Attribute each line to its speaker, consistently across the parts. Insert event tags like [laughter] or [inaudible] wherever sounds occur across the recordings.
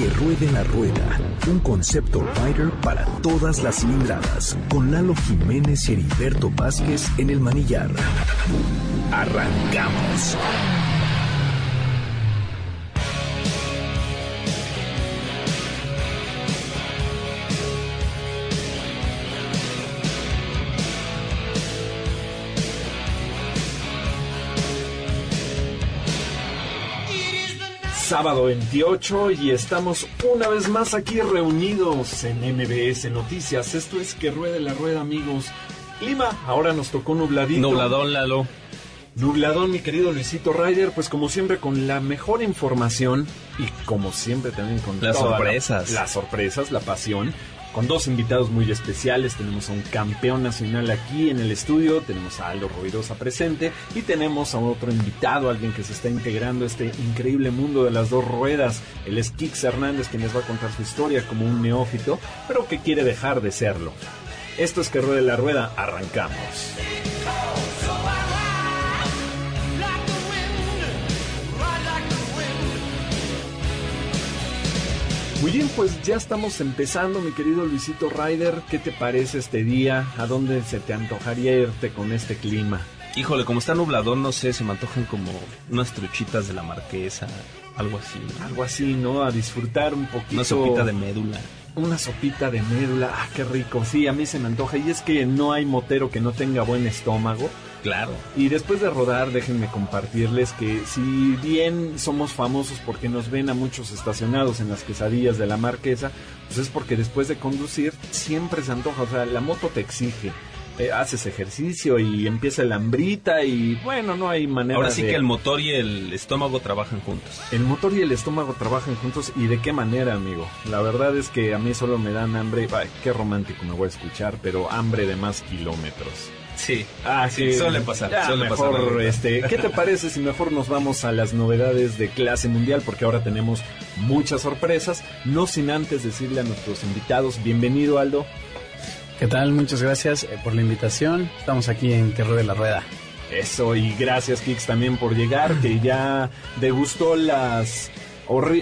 Speaker 1: Que ruede la rueda, un concepto rider para todas las cilindradas, con Lalo Jiménez y Heriberto Vázquez en el manillar. Arrancamos.
Speaker 2: Sábado 28 y estamos una vez más aquí reunidos en MBS Noticias. Esto es que ruede la rueda, amigos. Clima, ahora nos tocó nubladito.
Speaker 3: Nubladón, Lalo.
Speaker 2: Nubladón, mi querido Luisito Ryder, pues como siempre con la mejor información y como siempre también con
Speaker 3: las sorpresas.
Speaker 2: las sorpresas, la pasión con dos invitados muy especiales. Tenemos a un campeón nacional aquí en el estudio, tenemos a Aldo Ruidosa presente y tenemos a otro invitado, alguien que se está integrando a este increíble mundo de las dos ruedas. Él es Kix Hernández, quien les va a contar su historia como un neófito, pero que quiere dejar de serlo. Esto es que ruede la rueda, arrancamos. Muy bien, pues ya estamos empezando, mi querido Luisito Ryder. ¿Qué te parece este día? ¿A dónde se te antojaría irte con este clima?
Speaker 3: Híjole, como está nubladón, no sé, se me antojan como unas truchitas de la marquesa, algo así.
Speaker 2: Algo así, ¿no? A disfrutar un poquito.
Speaker 3: Una sopita de médula
Speaker 2: una sopita de médula, ah, qué rico. Sí, a mí se me antoja. Y es que no hay motero que no tenga buen estómago.
Speaker 3: Claro.
Speaker 2: Y después de rodar, déjenme compartirles que si bien somos famosos porque nos ven a muchos estacionados en las quesadillas de la marquesa, pues es porque después de conducir siempre se antoja. O sea, la moto te exige. Eh, haces ejercicio y empieza la hambrita y bueno, no hay manera
Speaker 3: Ahora sí que el motor y el estómago trabajan juntos.
Speaker 2: El motor y el estómago trabajan juntos y de qué manera, amigo. La verdad es que a mí solo me dan hambre, ay, qué romántico me voy a escuchar, pero hambre de más kilómetros.
Speaker 3: Sí, ah, sí, suele pasar. suele
Speaker 2: mejor, este, ¿qué te parece si mejor nos vamos a las novedades de clase mundial? Porque ahora tenemos muchas sorpresas. No sin antes decirle a nuestros invitados, bienvenido Aldo.
Speaker 4: ¿Qué tal? Muchas gracias eh, por la invitación. Estamos aquí en Que de la Rueda.
Speaker 2: Eso, y gracias Kix también por llegar, que ya degustó las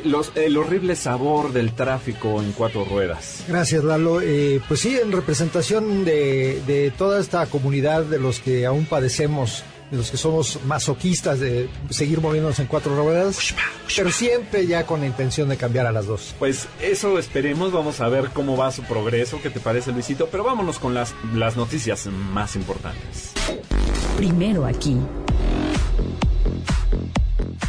Speaker 2: los, el horrible sabor del tráfico en cuatro ruedas.
Speaker 5: Gracias, Lalo. Eh, pues sí, en representación de, de, toda esta comunidad de los que aún padecemos de los que somos masoquistas de seguir moviéndonos en cuatro ruedas, pero siempre ya con la intención de cambiar a las dos.
Speaker 2: Pues eso esperemos, vamos a ver cómo va su progreso, qué te parece Luisito, pero vámonos con las, las noticias más importantes.
Speaker 6: Primero aquí.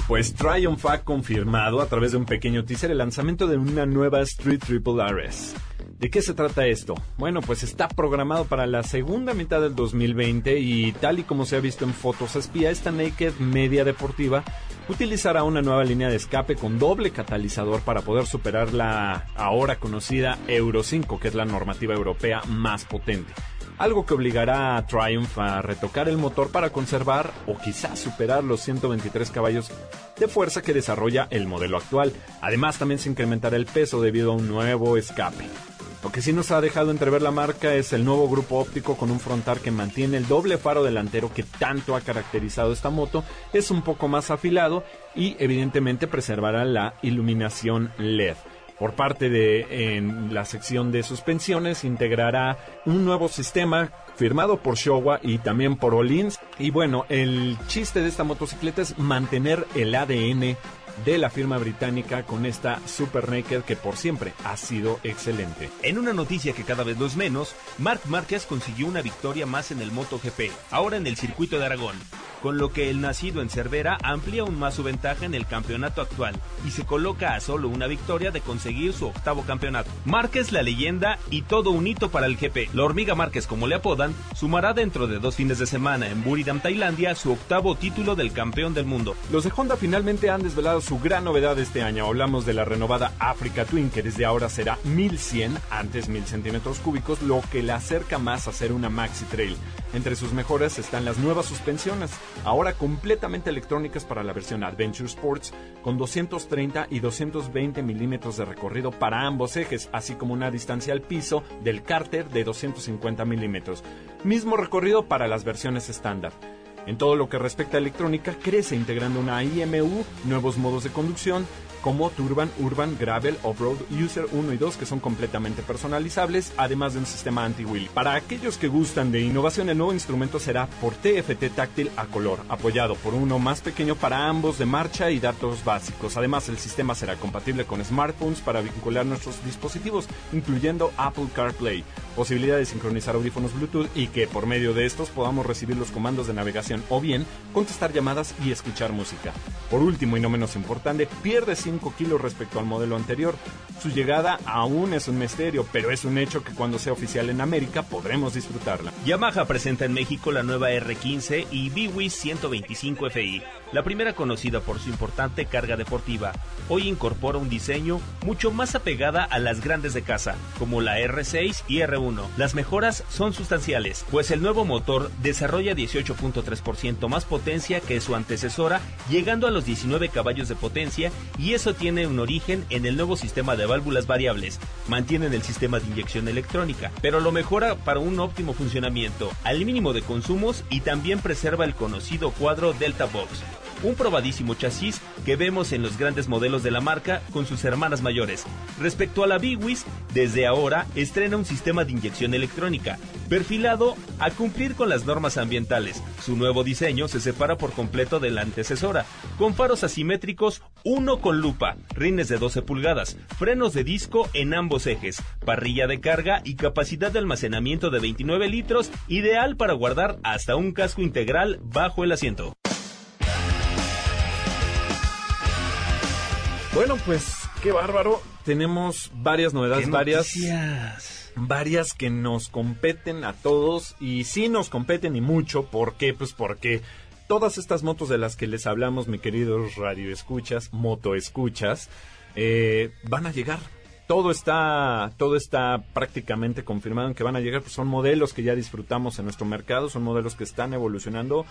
Speaker 2: Pues Triumph ha confirmado a través de un pequeño teaser el lanzamiento de una nueva Street Triple RS. ¿De qué se trata esto? Bueno, pues está programado para la segunda mitad del 2020 y tal y como se ha visto en fotos espía, esta Naked Media Deportiva utilizará una nueva línea de escape con doble catalizador para poder superar la ahora conocida Euro 5, que es la normativa europea más potente. Algo que obligará a Triumph a retocar el motor para conservar o quizás superar los 123 caballos de fuerza que desarrolla el modelo actual. Además, también se incrementará el peso debido a un nuevo escape. Lo que sí nos ha dejado entrever la marca es el nuevo grupo óptico con un frontal que mantiene el doble faro delantero que tanto ha caracterizado esta moto, es un poco más afilado y evidentemente preservará la iluminación LED. Por parte de en la sección de suspensiones integrará un nuevo sistema firmado por Showa y también por Olins. Y bueno, el chiste de esta motocicleta es mantener el ADN de la firma británica con esta Super Naked que por siempre ha sido excelente.
Speaker 7: En una noticia que cada vez lo es menos, Marc Márquez consiguió una victoria más en el MotoGP, ahora en el circuito de Aragón con lo que el nacido en Cervera amplía aún más su ventaja en el campeonato actual y se coloca a solo una victoria de conseguir su octavo campeonato. Márquez la leyenda y todo un hito para el GP. La hormiga Márquez, como le apodan, sumará dentro de dos fines de semana en Buridam, Tailandia, su octavo título del campeón del mundo.
Speaker 2: Los de Honda finalmente han desvelado su gran novedad este año. Hablamos de la renovada Africa Twin, que desde ahora será 1100, antes 1000 centímetros cúbicos, lo que la acerca más a ser una Maxi Trail. Entre sus mejoras están las nuevas suspensiones, ahora completamente electrónicas para la versión Adventure Sports, con 230 y 220 milímetros de recorrido para ambos ejes, así como una distancia al piso del cárter de 250 milímetros. Mismo recorrido para las versiones estándar. En todo lo que respecta a electrónica, crece integrando una IMU, nuevos modos de conducción, como Turban, Urban, Gravel, Off-Road, User 1 y 2 que son completamente personalizables, además de un sistema anti-wheel. Para aquellos que gustan de innovación, el nuevo instrumento será por TFT táctil a color, apoyado por uno más pequeño para ambos de marcha y datos básicos. Además, el sistema será compatible con smartphones para vincular nuestros dispositivos, incluyendo Apple CarPlay, posibilidad de sincronizar audífonos Bluetooth y que por medio de estos podamos recibir los comandos de navegación o bien contestar llamadas y escuchar música. Por último y no menos importante, pierde 5 kilos respecto al modelo anterior. Su llegada aún es un misterio, pero es un hecho que cuando sea oficial en América podremos disfrutarla.
Speaker 3: Yamaha presenta en México la nueva R15 y BWI 125 FI, la primera conocida por su importante carga deportiva. Hoy incorpora un diseño mucho más apegada a las grandes de casa, como la R6 y R1. Las mejoras son sustanciales, pues el nuevo motor desarrolla 18.3% más potencia que su antecesora, llegando a los 19 caballos de potencia, y eso tiene un origen en el nuevo sistema de válvulas variables. Mantienen el sistema de inyección electrónica, pero lo mejora para un óptimo funcionamiento, al mínimo de consumos y también preserva el conocido cuadro Delta Box, un probadísimo chasis que vemos en los grandes modelos de la marca con sus hermanas mayores. Respecto a la Biwis, desde ahora estrena un sistema de inyección electrónica, perfilado a cumplir con las normas ambientales. Su nuevo diseño se separa por completo de la antecesora, con faros asimétricos, uno con lupa, rines de 12 pulgadas, frenos de disco en ambos ejes, parrilla de carga y capacidad de almacenamiento de 29 litros, ideal para guardar hasta un casco integral bajo el asiento.
Speaker 2: Bueno, pues qué bárbaro. Tenemos varias novedades, varias, varias que nos competen a todos y sí nos competen y mucho. ¿Por qué? Pues porque todas estas motos de las que les hablamos, mi queridos radio escuchas, moto escuchas, eh, van a llegar. Todo está, todo está prácticamente confirmado en que van a llegar. Pues son modelos que ya disfrutamos en nuestro mercado, son modelos que están evolucionando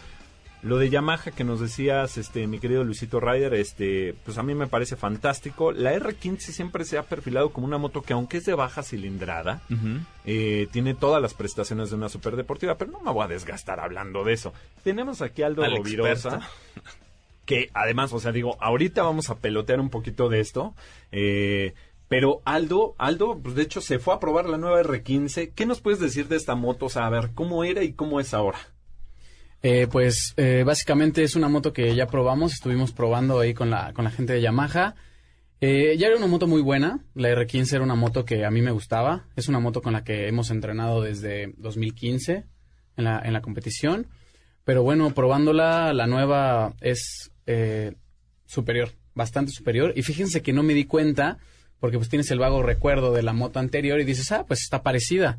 Speaker 2: lo de Yamaha que nos decías, este, mi querido Luisito Ryder, este, pues a mí me parece fantástico. La R15 siempre se ha perfilado como una moto que aunque es de baja cilindrada, eh, tiene todas las prestaciones de una superdeportiva, pero no me voy a desgastar hablando de eso. Tenemos aquí a Aldo
Speaker 8: Al
Speaker 2: Rovirosa, que además, o sea, digo, ahorita vamos a pelotear un poquito de esto, eh, pero Aldo, Aldo, pues de hecho se fue a probar la nueva R15. ¿Qué nos puedes decir de esta moto? O sea, a ver, ¿cómo era y cómo es ahora?
Speaker 4: Eh, pues eh, básicamente es una moto que ya probamos, estuvimos probando ahí con la, con la gente de Yamaha. Eh, ya era una moto muy buena, la R15 era una moto que a mí me gustaba, es una moto con la que hemos entrenado desde 2015 en la, en la competición, pero bueno, probándola, la nueva es eh, superior, bastante superior, y fíjense que no me di cuenta, porque pues tienes el vago recuerdo de la moto anterior y dices, ah, pues está parecida,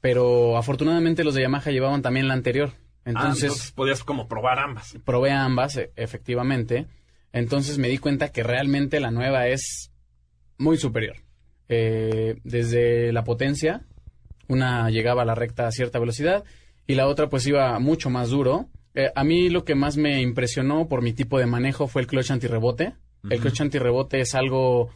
Speaker 4: pero afortunadamente los de Yamaha llevaban también la anterior,
Speaker 2: Ah,
Speaker 4: entonces,
Speaker 2: podías como probar ambas.
Speaker 4: probé ambas, e- efectivamente. Entonces me di cuenta que realmente la nueva es muy superior. Eh, desde la potencia, una llegaba a la recta a cierta velocidad y la otra pues iba mucho más duro. Eh, a mí lo que más me impresionó por mi tipo de manejo fue el clutch antirrebote. El clutch antirrebote es algo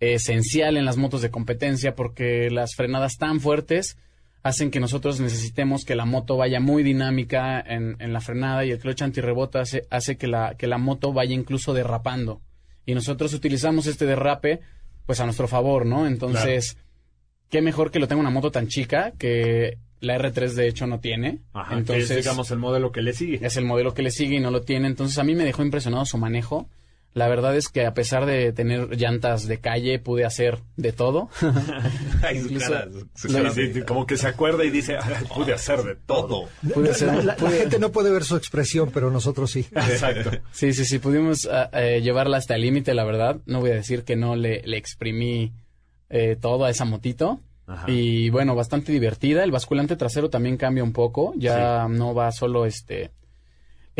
Speaker 4: esencial en las motos de competencia porque las frenadas tan fuertes hacen que nosotros necesitemos que la moto vaya muy dinámica en, en la frenada y el clutch antirrebote hace, hace que, la, que la moto vaya incluso derrapando. Y nosotros utilizamos este derrape pues a nuestro favor, ¿no? Entonces, qué mejor que lo tenga una moto tan chica que la R3 de hecho no tiene.
Speaker 2: Ajá, que
Speaker 4: Entonces,
Speaker 2: es, digamos, el modelo que le sigue.
Speaker 4: es el modelo que le sigue y no lo tiene. Entonces a mí me dejó impresionado su manejo. La verdad es que a pesar de tener llantas de calle, pude hacer de todo. [laughs]
Speaker 8: Ay, su
Speaker 4: Incluso-
Speaker 8: cara, su
Speaker 2: Sí,
Speaker 8: cara
Speaker 2: sí,
Speaker 8: de-
Speaker 2: sí, como que se acuerda y dice, "Ay, pude hacer de todo.
Speaker 4: Pude
Speaker 5: La,
Speaker 4: hacer-
Speaker 5: la- la
Speaker 4: pude-
Speaker 5: gente no puede ver su expresión, pero nosotros sí.
Speaker 2: Exacto.
Speaker 4: Sí, sí, sí, pudimos ah, eh, llevarla hasta el límite, la verdad. No voy a decir que no le, le exprimí eh, todo a esa motito.
Speaker 2: Ajá.
Speaker 4: Y bueno, bastante divertida. El basculante trasero también cambia un poco. Ya no va solo este,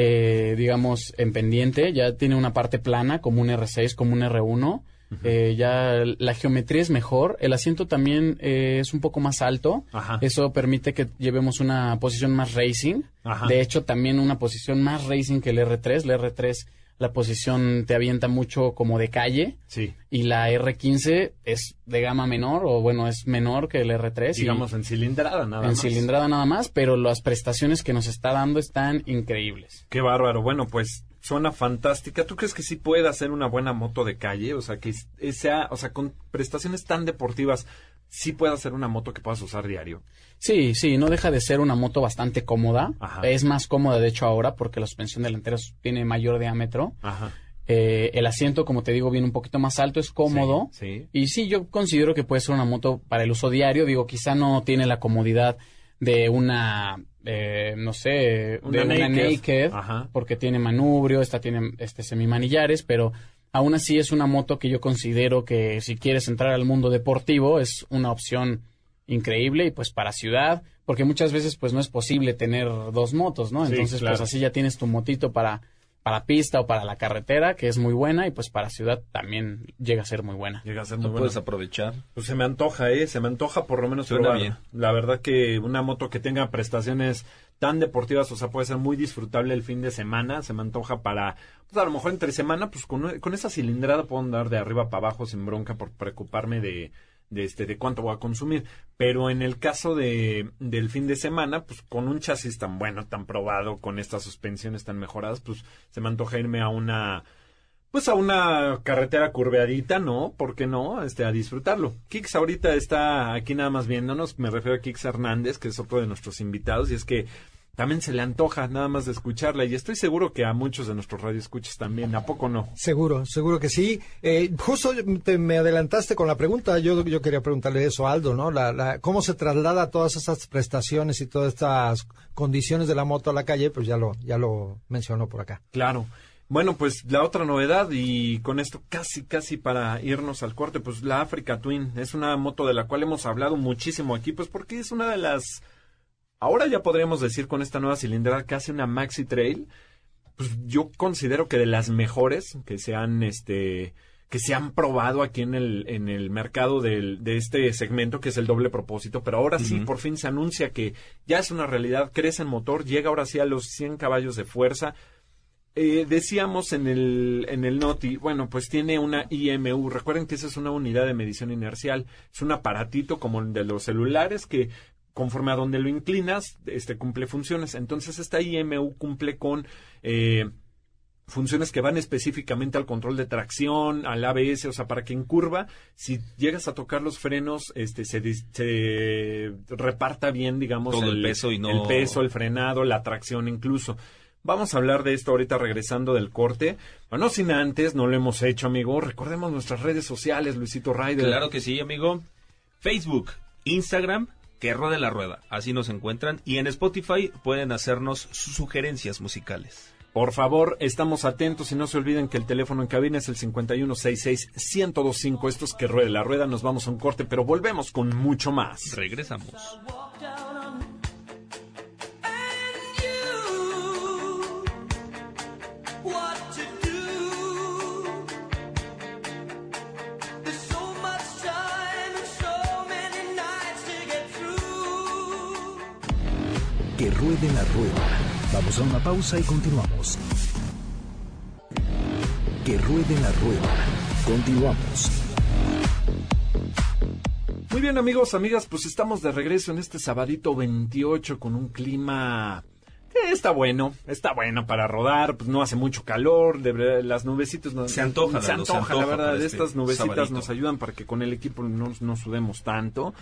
Speaker 4: eh, digamos, en pendiente. Ya tiene una parte plana, como un R6, como un R1. Eh, ya la geometría es mejor. El asiento también eh, es un poco más alto.
Speaker 2: Ajá.
Speaker 4: Eso permite que llevemos una posición más racing.
Speaker 2: Ajá.
Speaker 4: De hecho, también una posición más racing que el R3. El R3 la posición te avienta mucho como de calle.
Speaker 2: Sí.
Speaker 4: Y la R15 es de gama menor, o bueno, es menor que el R3. y-
Speaker 2: Digamos en cilindrada nada
Speaker 4: en
Speaker 2: más.
Speaker 4: cilindrada nada más, pero las prestaciones que nos está dando están increíbles.
Speaker 2: Qué bárbaro. Bueno, pues suena fantástica. ¿Tú crees que sí puede hacer una buena moto de calle? O sea, que sea, o sea, con prestaciones tan deportivas, sí puede hacer una moto que puedas usar diario.
Speaker 4: Sí, sí, no deja de ser una moto bastante cómoda.
Speaker 2: Ajá.
Speaker 4: Es más cómoda, de hecho, ahora porque la suspensión delantera tiene mayor diámetro.
Speaker 2: Ajá.
Speaker 4: Eh, el asiento, como te digo, viene un poquito más alto, es cómodo.
Speaker 2: Sí. sí.
Speaker 4: Y sí, yo considero que puede ser una moto para el uso diario. Digo, quizá no tiene la comodidad de una, eh, no sé,
Speaker 2: Una
Speaker 4: de una
Speaker 2: naked.
Speaker 4: porque tiene manubrio, esta tiene este semimanillares, pero aún así es una moto que yo considero que si quieres entrar al mundo deportivo es una opción increíble y pues para ciudad, porque muchas veces pues no es posible tener dos motos, ¿no?
Speaker 2: Sí,
Speaker 4: Entonces
Speaker 2: claro.
Speaker 4: pues así ya tienes tu motito para para pista o para la carretera, que es muy buena, y pues para ciudad también llega a ser muy buena.
Speaker 2: Llega a ser muy
Speaker 3: Lo
Speaker 2: bueno.
Speaker 3: puedes aprovechar.
Speaker 2: Pues se me antoja, ¿eh? Se me antoja por lo menos
Speaker 3: Suena
Speaker 2: probar.
Speaker 3: bien.
Speaker 2: La verdad que una moto que tenga prestaciones tan deportivas, o sea, puede ser muy disfrutable el fin de semana. Se me antoja para, pues a lo mejor entre semana, pues con, con esa cilindrada puedo andar de arriba para abajo sin bronca por preocuparme de, de este, de cuánto voy a consumir. Pero en el caso de, del fin de semana, pues con un chasis tan bueno, tan probado, con estas suspensiones tan mejoradas, pues se me antoja irme a una, pues a una carretera curveadita, ¿no? ¿Por qué no? Este, a disfrutarlo. Kix ahorita está aquí nada más viéndonos, me refiero a Kix Hernández, que es otro de nuestros invitados, y es que también se le antoja nada más de escucharla, y estoy seguro que a muchos de nuestros radioescuchas también, ¿a poco no?
Speaker 5: Seguro, seguro que sí. Eh, justo te, me adelantaste con la pregunta. Yo, yo quería preguntarle eso a Aldo, ¿no? La, la, ¿Cómo se traslada todas esas prestaciones y todas estas condiciones de la moto a la calle? Pues ya lo, ya lo mencionó por acá.
Speaker 2: Claro. Bueno, pues la otra novedad y con esto casi, casi para irnos al corte, pues la Africa Twin es una moto de la cual hemos hablado muchísimo aquí, pues porque es una de las, ahora ya podríamos decir con esta nueva cilindrada casi una Maxi Trail, pues yo considero que de las mejores que se han, este, que se han probado aquí en el, en el mercado del, de este segmento, que es el doble propósito, pero ahora sí, por fin se anuncia que ya es una realidad, crece el motor, llega ahora sí a los 100 caballos de fuerza, eh, decíamos en el, en el Noti, bueno, pues tiene una IMU. Recuerden que esa es una unidad de medición inercial. Es un aparatito como el de los celulares que conforme a donde lo inclinas, este cumple funciones. Entonces esta IMU cumple con eh, funciones que van específicamente al control de tracción, al ABS, o sea, para que en curva, si llegas a tocar los frenos, este, se, reparta bien, digamos,
Speaker 3: Todo el peso y no-
Speaker 2: el peso, el frenado, la tracción incluso. Vamos a hablar de esto ahorita regresando del corte. Bueno, sin antes, no lo hemos hecho, amigo. Recordemos nuestras redes sociales, Luisito Ryder.
Speaker 3: Claro que sí, amigo. Facebook, Instagram, que rode la rueda. Así nos encuentran. Y en Spotify pueden hacernos sus sugerencias musicales.
Speaker 2: Por favor, estamos atentos y no se olviden que el teléfono en cabina es el 5166-1025. Esto es que ruede la rueda. Nos vamos a un corte, pero volvemos con mucho más.
Speaker 3: Regresamos.
Speaker 1: Que ruede la rueda. Vamos a una pausa y continuamos. Que ruede la rueda. Continuamos.
Speaker 2: Muy bien, amigos, amigas, pues estamos de regreso en este sabadito 28 con un clima que está bueno, está bueno para rodar, pues no hace mucho calor, de verdad, las nubecitas no,
Speaker 3: Se antoja,
Speaker 2: se
Speaker 3: Lalo, se
Speaker 2: antoja, la
Speaker 3: antoja
Speaker 2: verdad,
Speaker 3: este
Speaker 2: estas nubecitas
Speaker 3: sabadito.
Speaker 2: nos ayudan para que con el equipo no, no sudemos tanto.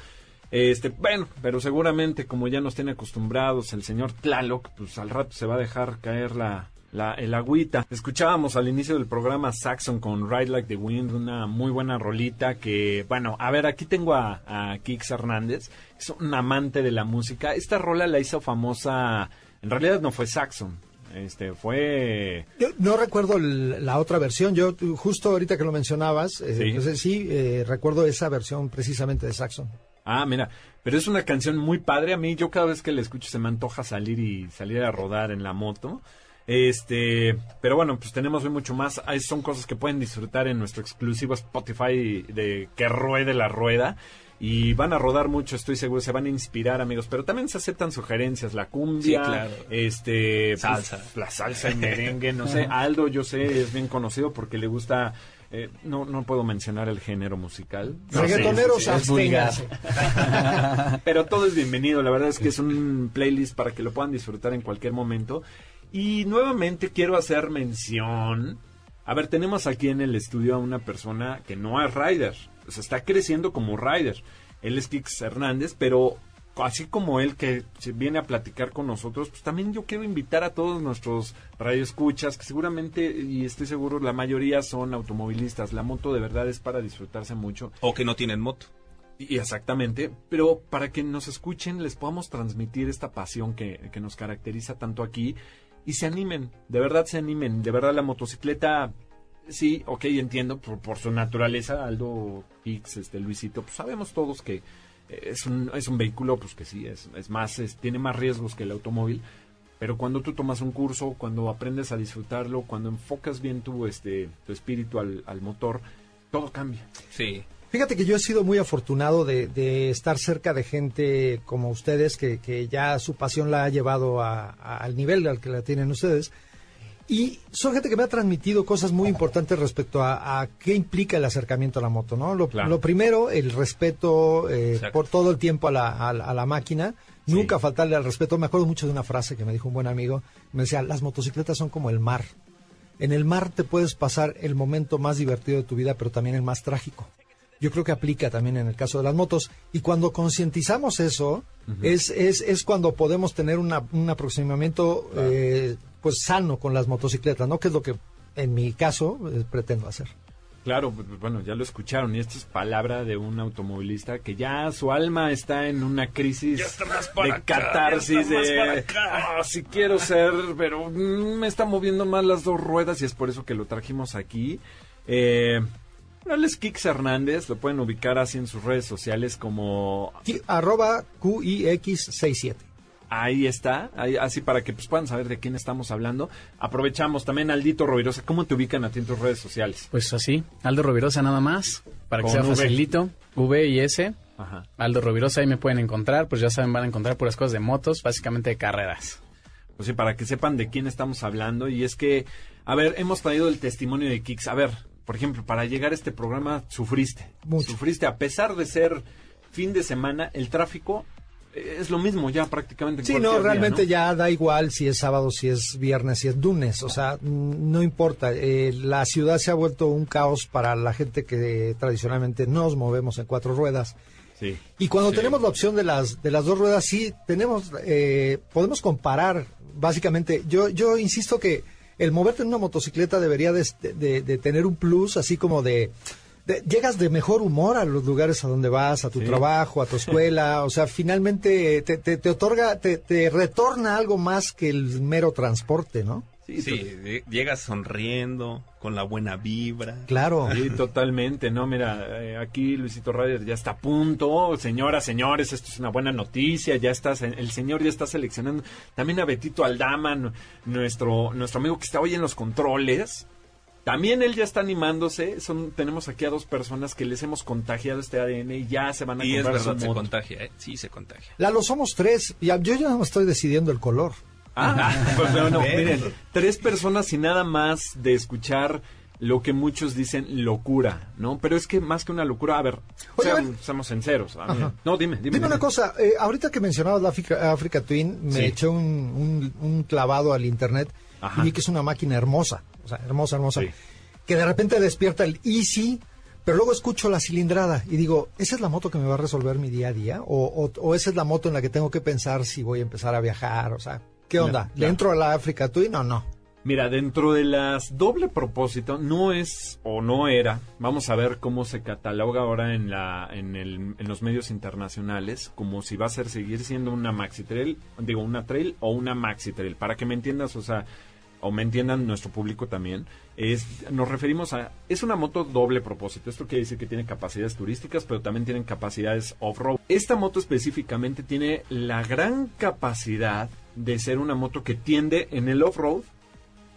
Speaker 2: Este, bueno, pero seguramente como ya nos tiene acostumbrados el señor Tlaloc, pues al rato se va a dejar caer la, la, el agüita. Escuchábamos al inicio del programa Saxon con Ride Like the Wind, una muy buena rolita que, bueno, a ver, aquí tengo a, a Kix Hernández, es un amante de la música. Esta rola la hizo famosa, en realidad no fue Saxon, este, fue...
Speaker 5: Yo no recuerdo la otra versión. Yo justo ahorita que lo mencionabas, eh,
Speaker 2: Sí.
Speaker 5: entonces sí, eh, recuerdo esa versión precisamente de Saxon.
Speaker 2: Ah, mira, pero es una canción muy padre. A mí, yo cada vez que la escucho se me antoja salir y salir a rodar en la moto. Este, pero bueno, pues tenemos hoy mucho más. Ahí son cosas que pueden disfrutar en nuestro exclusivo Spotify de que ruede la rueda. Y van a rodar mucho, estoy seguro, se van a inspirar, amigos. Pero también se aceptan sugerencias, la cumbia,
Speaker 3: Sí, claro.
Speaker 2: este, pues,
Speaker 3: Salsa.
Speaker 2: la salsa, el merengue, no [laughs] sé. Aldo, yo sé, es bien conocido porque le gusta, eh, no, no puedo mencionar el género musical. No
Speaker 5: Reggaetoneros,
Speaker 2: sí, sí, sí.
Speaker 4: es vulgar.
Speaker 5: absténganse. [laughs] [laughs]
Speaker 2: pero todo es bienvenido, la verdad es que es un playlist para que lo puedan disfrutar en cualquier momento. Y nuevamente quiero hacer mención. A ver, tenemos aquí en el estudio a una persona que no es rider, o sea, está creciendo como rider. Él es Kix Hernández, pero así como él que viene a platicar con nosotros, pues también yo quiero invitar a todos nuestros radioescuchas, que seguramente, y estoy seguro, la mayoría son automovilistas. La moto de verdad es para disfrutarse mucho.
Speaker 3: O que no tienen moto.
Speaker 2: Y exactamente, pero para que nos escuchen les podamos transmitir esta pasión que, que nos caracteriza tanto aquí y se animen, de verdad se animen, de verdad la motocicleta, sí, ok, entiendo, por, por su naturaleza, Aldo X, este Luisito, pues sabemos todos que es un, es un vehículo, pues que sí, es, es más, es- tiene más riesgos que el automóvil, pero cuando tú tomas un curso, cuando aprendes a disfrutarlo, cuando enfocas bien tu, este, tu espíritu al, al motor, todo cambia.
Speaker 3: Sí.
Speaker 5: Fíjate que yo he sido muy afortunado de, de estar cerca de gente como ustedes, que, que ya su pasión la ha llevado a- a- al nivel al que la tienen ustedes. Y son gente que me ha transmitido cosas muy importantes respecto a, a qué implica el acercamiento a la moto, ¿no? Lo,
Speaker 2: Claro.
Speaker 5: lo primero, el respeto eh, por todo el tiempo a la, a a la máquina. Nunca faltarle al respeto. Me acuerdo mucho de una frase que me dijo un buen amigo. Me decía, las motocicletas son como el mar. En el mar te puedes pasar el momento más divertido de tu vida, pero también el más trágico. Yo creo que aplica también en el caso de las motos. Y cuando concientizamos eso, es, es, es cuando podemos tener una- un aproximamiento eh, pues sano con las motocicletas, ¿no? Que es lo que en mi caso eh, pretendo hacer.
Speaker 2: Claro, pues, bueno, ya lo escucharon y esto es palabra de un automovilista que ya su alma está en una crisis de catarsis de "Ah, si quiero ser, pero mm, me está moviendo más las dos ruedas y es por eso que lo trajimos aquí. Eh, bueno, él es Kix Hernández, lo pueden ubicar así en sus redes sociales como
Speaker 5: Arroba QIX67.
Speaker 2: Ahí está, ahí- así para que pues, puedan saber de quién estamos hablando. Aprovechamos también Aldito Rovirosa, ¿cómo te ubican a ti en tus redes sociales?
Speaker 4: Pues así, Aldo Rovirosa nada más, para que
Speaker 2: Con
Speaker 4: sea
Speaker 2: V.
Speaker 4: facilito. V y S.
Speaker 2: Ajá.
Speaker 4: Aldo Rovirosa, ahí me pueden encontrar, pues ya saben, van a encontrar puras cosas de motos, básicamente de carreras.
Speaker 2: Pues sí, para que sepan de quién estamos hablando. Y es que, a ver, hemos traído el testimonio de Kix. A ver, por ejemplo, para llegar a este programa sufriste.
Speaker 5: Mucho.
Speaker 2: Sufriste, a pesar de ser fin de semana, el tráfico es lo mismo ya prácticamente. en
Speaker 5: Sí, no,
Speaker 2: día,
Speaker 5: realmente
Speaker 2: ¿no?
Speaker 5: ya da igual si es sábado, si es viernes, si es lunes, o sea, mm, no importa. Eh, la ciudad se ha vuelto un caos para la gente que tradicionalmente nos movemos en cuatro ruedas.
Speaker 2: Sí.
Speaker 5: Y cuando
Speaker 2: Sí.
Speaker 5: tenemos la opción de las de las dos ruedas, sí tenemos, eh, podemos comparar. Básicamente, yo yo insisto que el moverte en una motocicleta debería de, de- de tener un plus, así como de, de- llegas de mejor humor a los lugares a donde vas, a tu
Speaker 2: Sí.
Speaker 5: trabajo, a tu escuela. [laughs] o sea, finalmente te, te, te otorga, te, te retorna algo más que el mero transporte, ¿no?
Speaker 2: Sí,
Speaker 3: Sí, de- llegas sonriendo, con la buena vibra.
Speaker 5: Claro.
Speaker 2: Sí, totalmente, no, mira, eh, aquí Luisito Radio ya está a punto, señoras, señores, esto es una buena noticia, ya está, el señor ya está seleccionando, también a Betito Aldama, nu- nuestro, nuestro amigo que está hoy en los controles, también él ya está animándose, son, tenemos aquí a dos personas que les hemos contagiado este ADN y ya se van a
Speaker 3: Y es verdad, se contagia, ¿eh? Sí, se contagia.
Speaker 5: Lalo, somos tres. Ya, yo ya no estoy decidiendo el color.
Speaker 2: Ah, [laughs] [laughs] pues bueno,
Speaker 3: Ven.
Speaker 2: miren, tres personas y nada más de escuchar lo que muchos dicen locura, ¿no? Pero es que más que una locura, a ver,
Speaker 5: Oye,
Speaker 2: seam-
Speaker 5: a ver.
Speaker 2: seamos sinceros. a no, dime, dime.
Speaker 5: Dime una cosa, eh, ahorita que mencionabas la Africa, Africa Twin, me
Speaker 2: Sí.
Speaker 5: eché un, un- un clavado al internet
Speaker 2: Ajá.
Speaker 5: y vi que es una máquina hermosa, o sea, hermosa, hermosa,
Speaker 2: Sí.
Speaker 5: que de repente despierta el Easy, pero luego escucho la cilindrada y digo, ¿esa es la moto que me va a resolver mi día a día? ¿O, o- o esa es la moto en la que tengo que pensar si voy a empezar a viajar? O sea, ¿qué onda?
Speaker 2: Claro,
Speaker 5: ¿Le
Speaker 2: claro.
Speaker 5: entro a la Africa Twin o no?
Speaker 2: Mira, dentro de las doble propósito, no es o no era, vamos a ver cómo se cataloga ahora en, la, en, el, en los medios internacionales, como si va a ser seguir siendo una maxi trail, digo, una trail o una maxi trail, para que me entiendas, o sea, o me entiendan nuestro público también, es, nos referimos a, es una moto doble propósito, esto quiere decir que tiene capacidades turísticas, pero también tienen capacidades off-road. Esta moto específicamente tiene la gran capacidad de ser una moto que tiende en el off-road.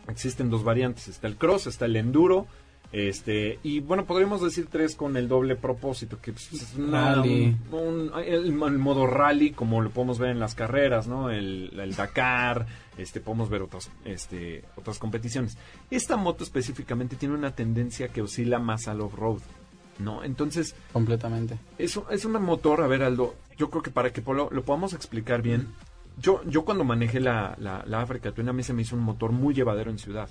Speaker 2: Existen dos variantes, está el cross, está el enduro, este, y bueno, podríamos decir tres con el doble propósito, que pues, es una- un- un- el, el modo rally, como lo podemos ver en las carreras, ¿no? El, el Dakar, este, podemos ver otras, este, otras competiciones. Esta moto específicamente tiene una tendencia que oscila más al off-road, ¿no? Entonces,
Speaker 4: Completamente.
Speaker 2: es, es una motor, a ver Aldo, yo creo que para que lo, lo podamos explicar bien, yo, yo cuando manejé la, la, la Africa Twin a mí se me hizo un motor muy llevadero en ciudad.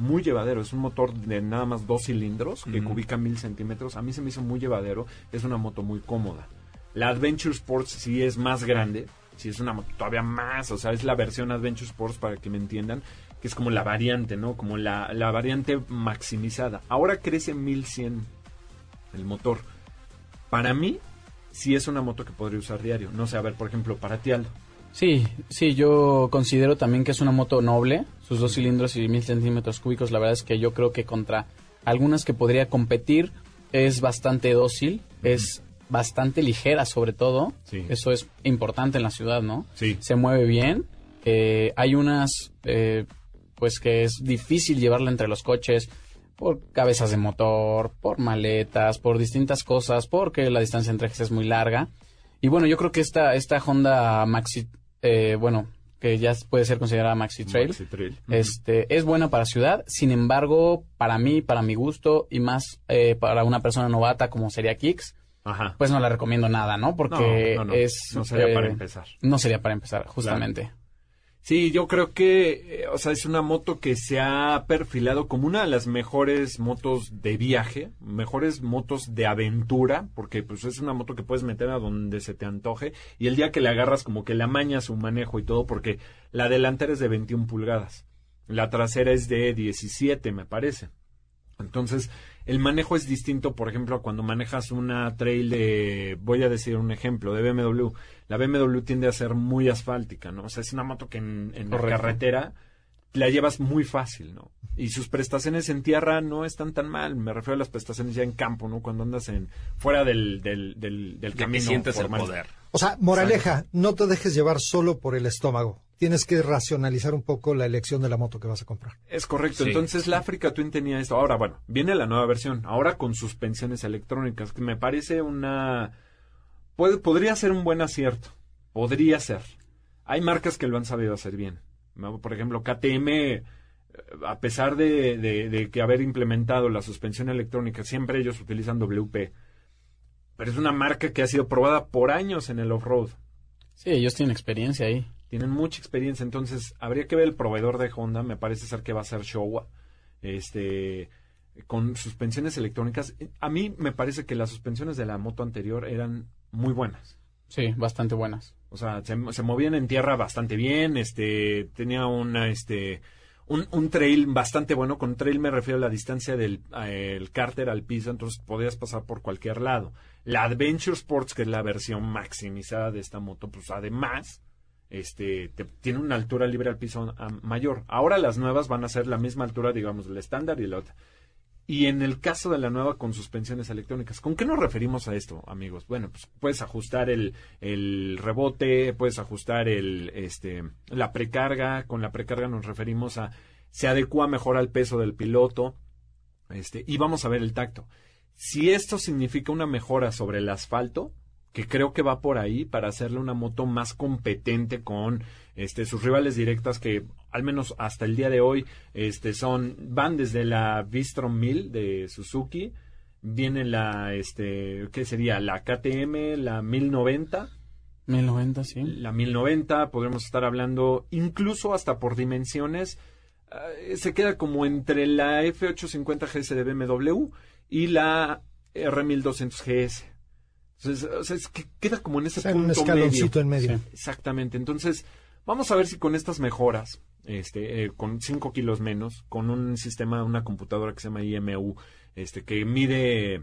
Speaker 2: Muy llevadero, es un motor de nada más dos cilindros que
Speaker 3: Ujú.
Speaker 2: cubica mil centímetros. A mí se me hizo muy llevadero, es una moto muy cómoda. La Adventure Sports sí es más grande, sí es una moto todavía más, o sea, es la versión Adventure Sports para que me entiendan, que es como la variante, ¿no? Como la, la variante maximizada. Ahora crece 1100 el motor. Para mí, sí es una moto que podría usar diario. No sé, a ver, por ejemplo, para ti, Aldo.
Speaker 4: Sí, sí, yo considero también que es una moto noble. Sus dos cilindros y mil centímetros cúbicos, la verdad es que yo creo que contra algunas que podría competir es bastante dócil, es bastante ligera sobre todo.
Speaker 2: Sí.
Speaker 4: Eso es importante en la ciudad, ¿no?
Speaker 2: Sí.
Speaker 4: Se mueve bien. Eh, hay unas, eh, pues que es difícil llevarla entre los coches por cabezas de motor, por maletas, por distintas cosas, porque la distancia entre ejes es muy larga. Y bueno, yo creo que esta, esta Honda Maxi, eh, bueno, que ya puede ser considerada Maxi Trail,
Speaker 2: Maxi Trail.
Speaker 4: este, es buena para ciudad. Sin embargo, para mí, para mi gusto y más eh, para una persona novata como sería Kicks,
Speaker 2: Ajá.
Speaker 4: pues no le recomiendo nada, ¿no? Porque
Speaker 2: No, no, no.
Speaker 4: es
Speaker 2: No sería
Speaker 4: eh,
Speaker 2: para empezar.
Speaker 4: No sería para empezar, justamente.
Speaker 2: Sí, yo creo que, eh, o sea, es una moto que se ha perfilado como una de las mejores motos de viaje, mejores motos de aventura, porque pues es una moto que puedes meter a donde se te antoje y el día que le agarras como que le amañas su manejo y todo, porque la delantera es de 21 pulgadas, la trasera es de 17, me parece. Entonces, el manejo es distinto, por ejemplo, a cuando manejas una trail de, voy a decir un ejemplo, de BMW. La BMW tiende a ser muy asfáltica, ¿no? O sea, es una moto que en, en la carretera la llevas muy fácil, ¿no? Y sus prestaciones en tierra no están tan mal. Me refiero a las prestaciones ya en campo, ¿no? Cuando andas en fuera del, del, del, del camino.
Speaker 3: sientes el
Speaker 2: formal.
Speaker 3: poder.
Speaker 5: O sea, moraleja, no te dejes llevar solo por el estómago. Tienes que racionalizar un poco la elección de la moto que vas a comprar.
Speaker 2: Es correcto.
Speaker 3: Sí.
Speaker 2: Entonces la Africa Twin tenía esto. Ahora, bueno, viene la nueva versión. Ahora con suspensiones electrónicas, que me parece una... Puede, podría ser un buen acierto. Podría ser. Hay marcas que lo han sabido hacer bien. Por ejemplo, KTM, eh, a pesar de, de- de que haber implementado la suspensión electrónica, siempre ellos utilizan WP. Pero es una marca que ha sido probada por años en el off-road.
Speaker 4: Sí, ellos tienen experiencia ahí.
Speaker 2: Tienen mucha experiencia, entonces habría que ver el proveedor de Honda, me parece ser que va a ser Showa, este, con suspensiones electrónicas. A mí me parece que las suspensiones de la moto anterior eran muy buenas.
Speaker 4: Sí, bastante buenas.
Speaker 2: O sea, se, se movían en tierra bastante bien, este, tenía una, este, un, un trail bastante bueno. Con trail me refiero a la distancia del el cárter al piso, entonces podías pasar por cualquier lado. La Adventure Sports, que es la versión maximizada de esta moto, pues además, este, te- tiene una altura libre al piso ah, mayor. Ahora las nuevas van a ser la misma altura, digamos, del estándar y la otra. Y en el caso de la nueva con suspensiones electrónicas, ¿con qué nos referimos a esto, amigos? Bueno, pues puedes ajustar el, el rebote, puedes ajustar el, este, la precarga. Con la precarga nos referimos a se adecua mejor al peso del piloto. Este, y vamos a ver el tacto. Si esto significa una mejora sobre el asfalto, que creo que va por ahí para hacerle una moto más competente con este sus rivales directas que al menos hasta el día de hoy este son van desde la Vistrom 1000 de Suzuki viene la este qué sería la KTM la 1090
Speaker 4: 1090, sí.
Speaker 2: la 1090 podremos estar hablando incluso hasta por dimensiones eh, se queda como entre la F850 GS de BMW y la R1200 GS o sea, es que queda como en ese
Speaker 5: O sea,
Speaker 2: punto
Speaker 5: un escaloncito
Speaker 2: medio.
Speaker 5: en medio.
Speaker 4: Sí.
Speaker 2: Exactamente. Entonces, vamos a ver si con estas mejoras, este, eh, con 5 kilos menos, con un sistema, una computadora que se llama IMU, este, que mide,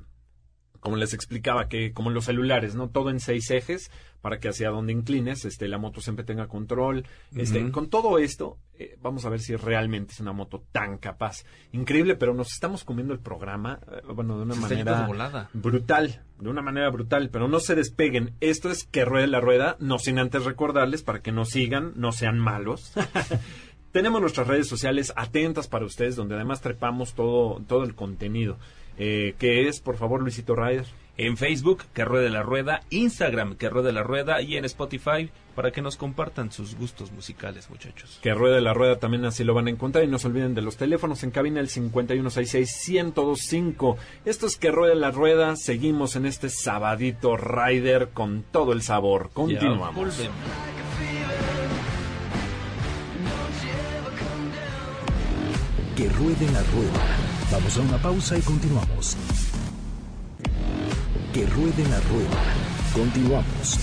Speaker 2: como les explicaba, que como los celulares, ¿no? Todo en seis ejes para que hacia donde inclines, este, la moto siempre tenga control. Este, con todo esto, eh, vamos a ver si realmente es una moto tan capaz. Increíble, pero nos estamos comiendo el programa, eh, bueno, de una
Speaker 3: Se
Speaker 2: manera brutal, de una manera brutal, pero no se despeguen. Esto es que ruede la rueda, no sin antes recordarles para que nos sigan, no sean malos, [laughs] Tenemos nuestras redes sociales atentas para ustedes, donde además trepamos todo, todo el contenido. Eh, que es, por favor, Luisito Ryder.
Speaker 3: En Facebook, que ruede la rueda, Instagram, que ruede la rueda y en Spotify, para que nos compartan sus gustos musicales, muchachos.
Speaker 2: Que ruede la rueda también así lo van a encontrar y no se olviden de los teléfonos en cabina el 5166-1025. Esto es que ruede la rueda, seguimos en este sabadito Rider con todo el sabor. Continuamos.
Speaker 1: Que ruede la rueda. Vamos a una pausa y continuamos. Que ruede la rueda. Continuamos.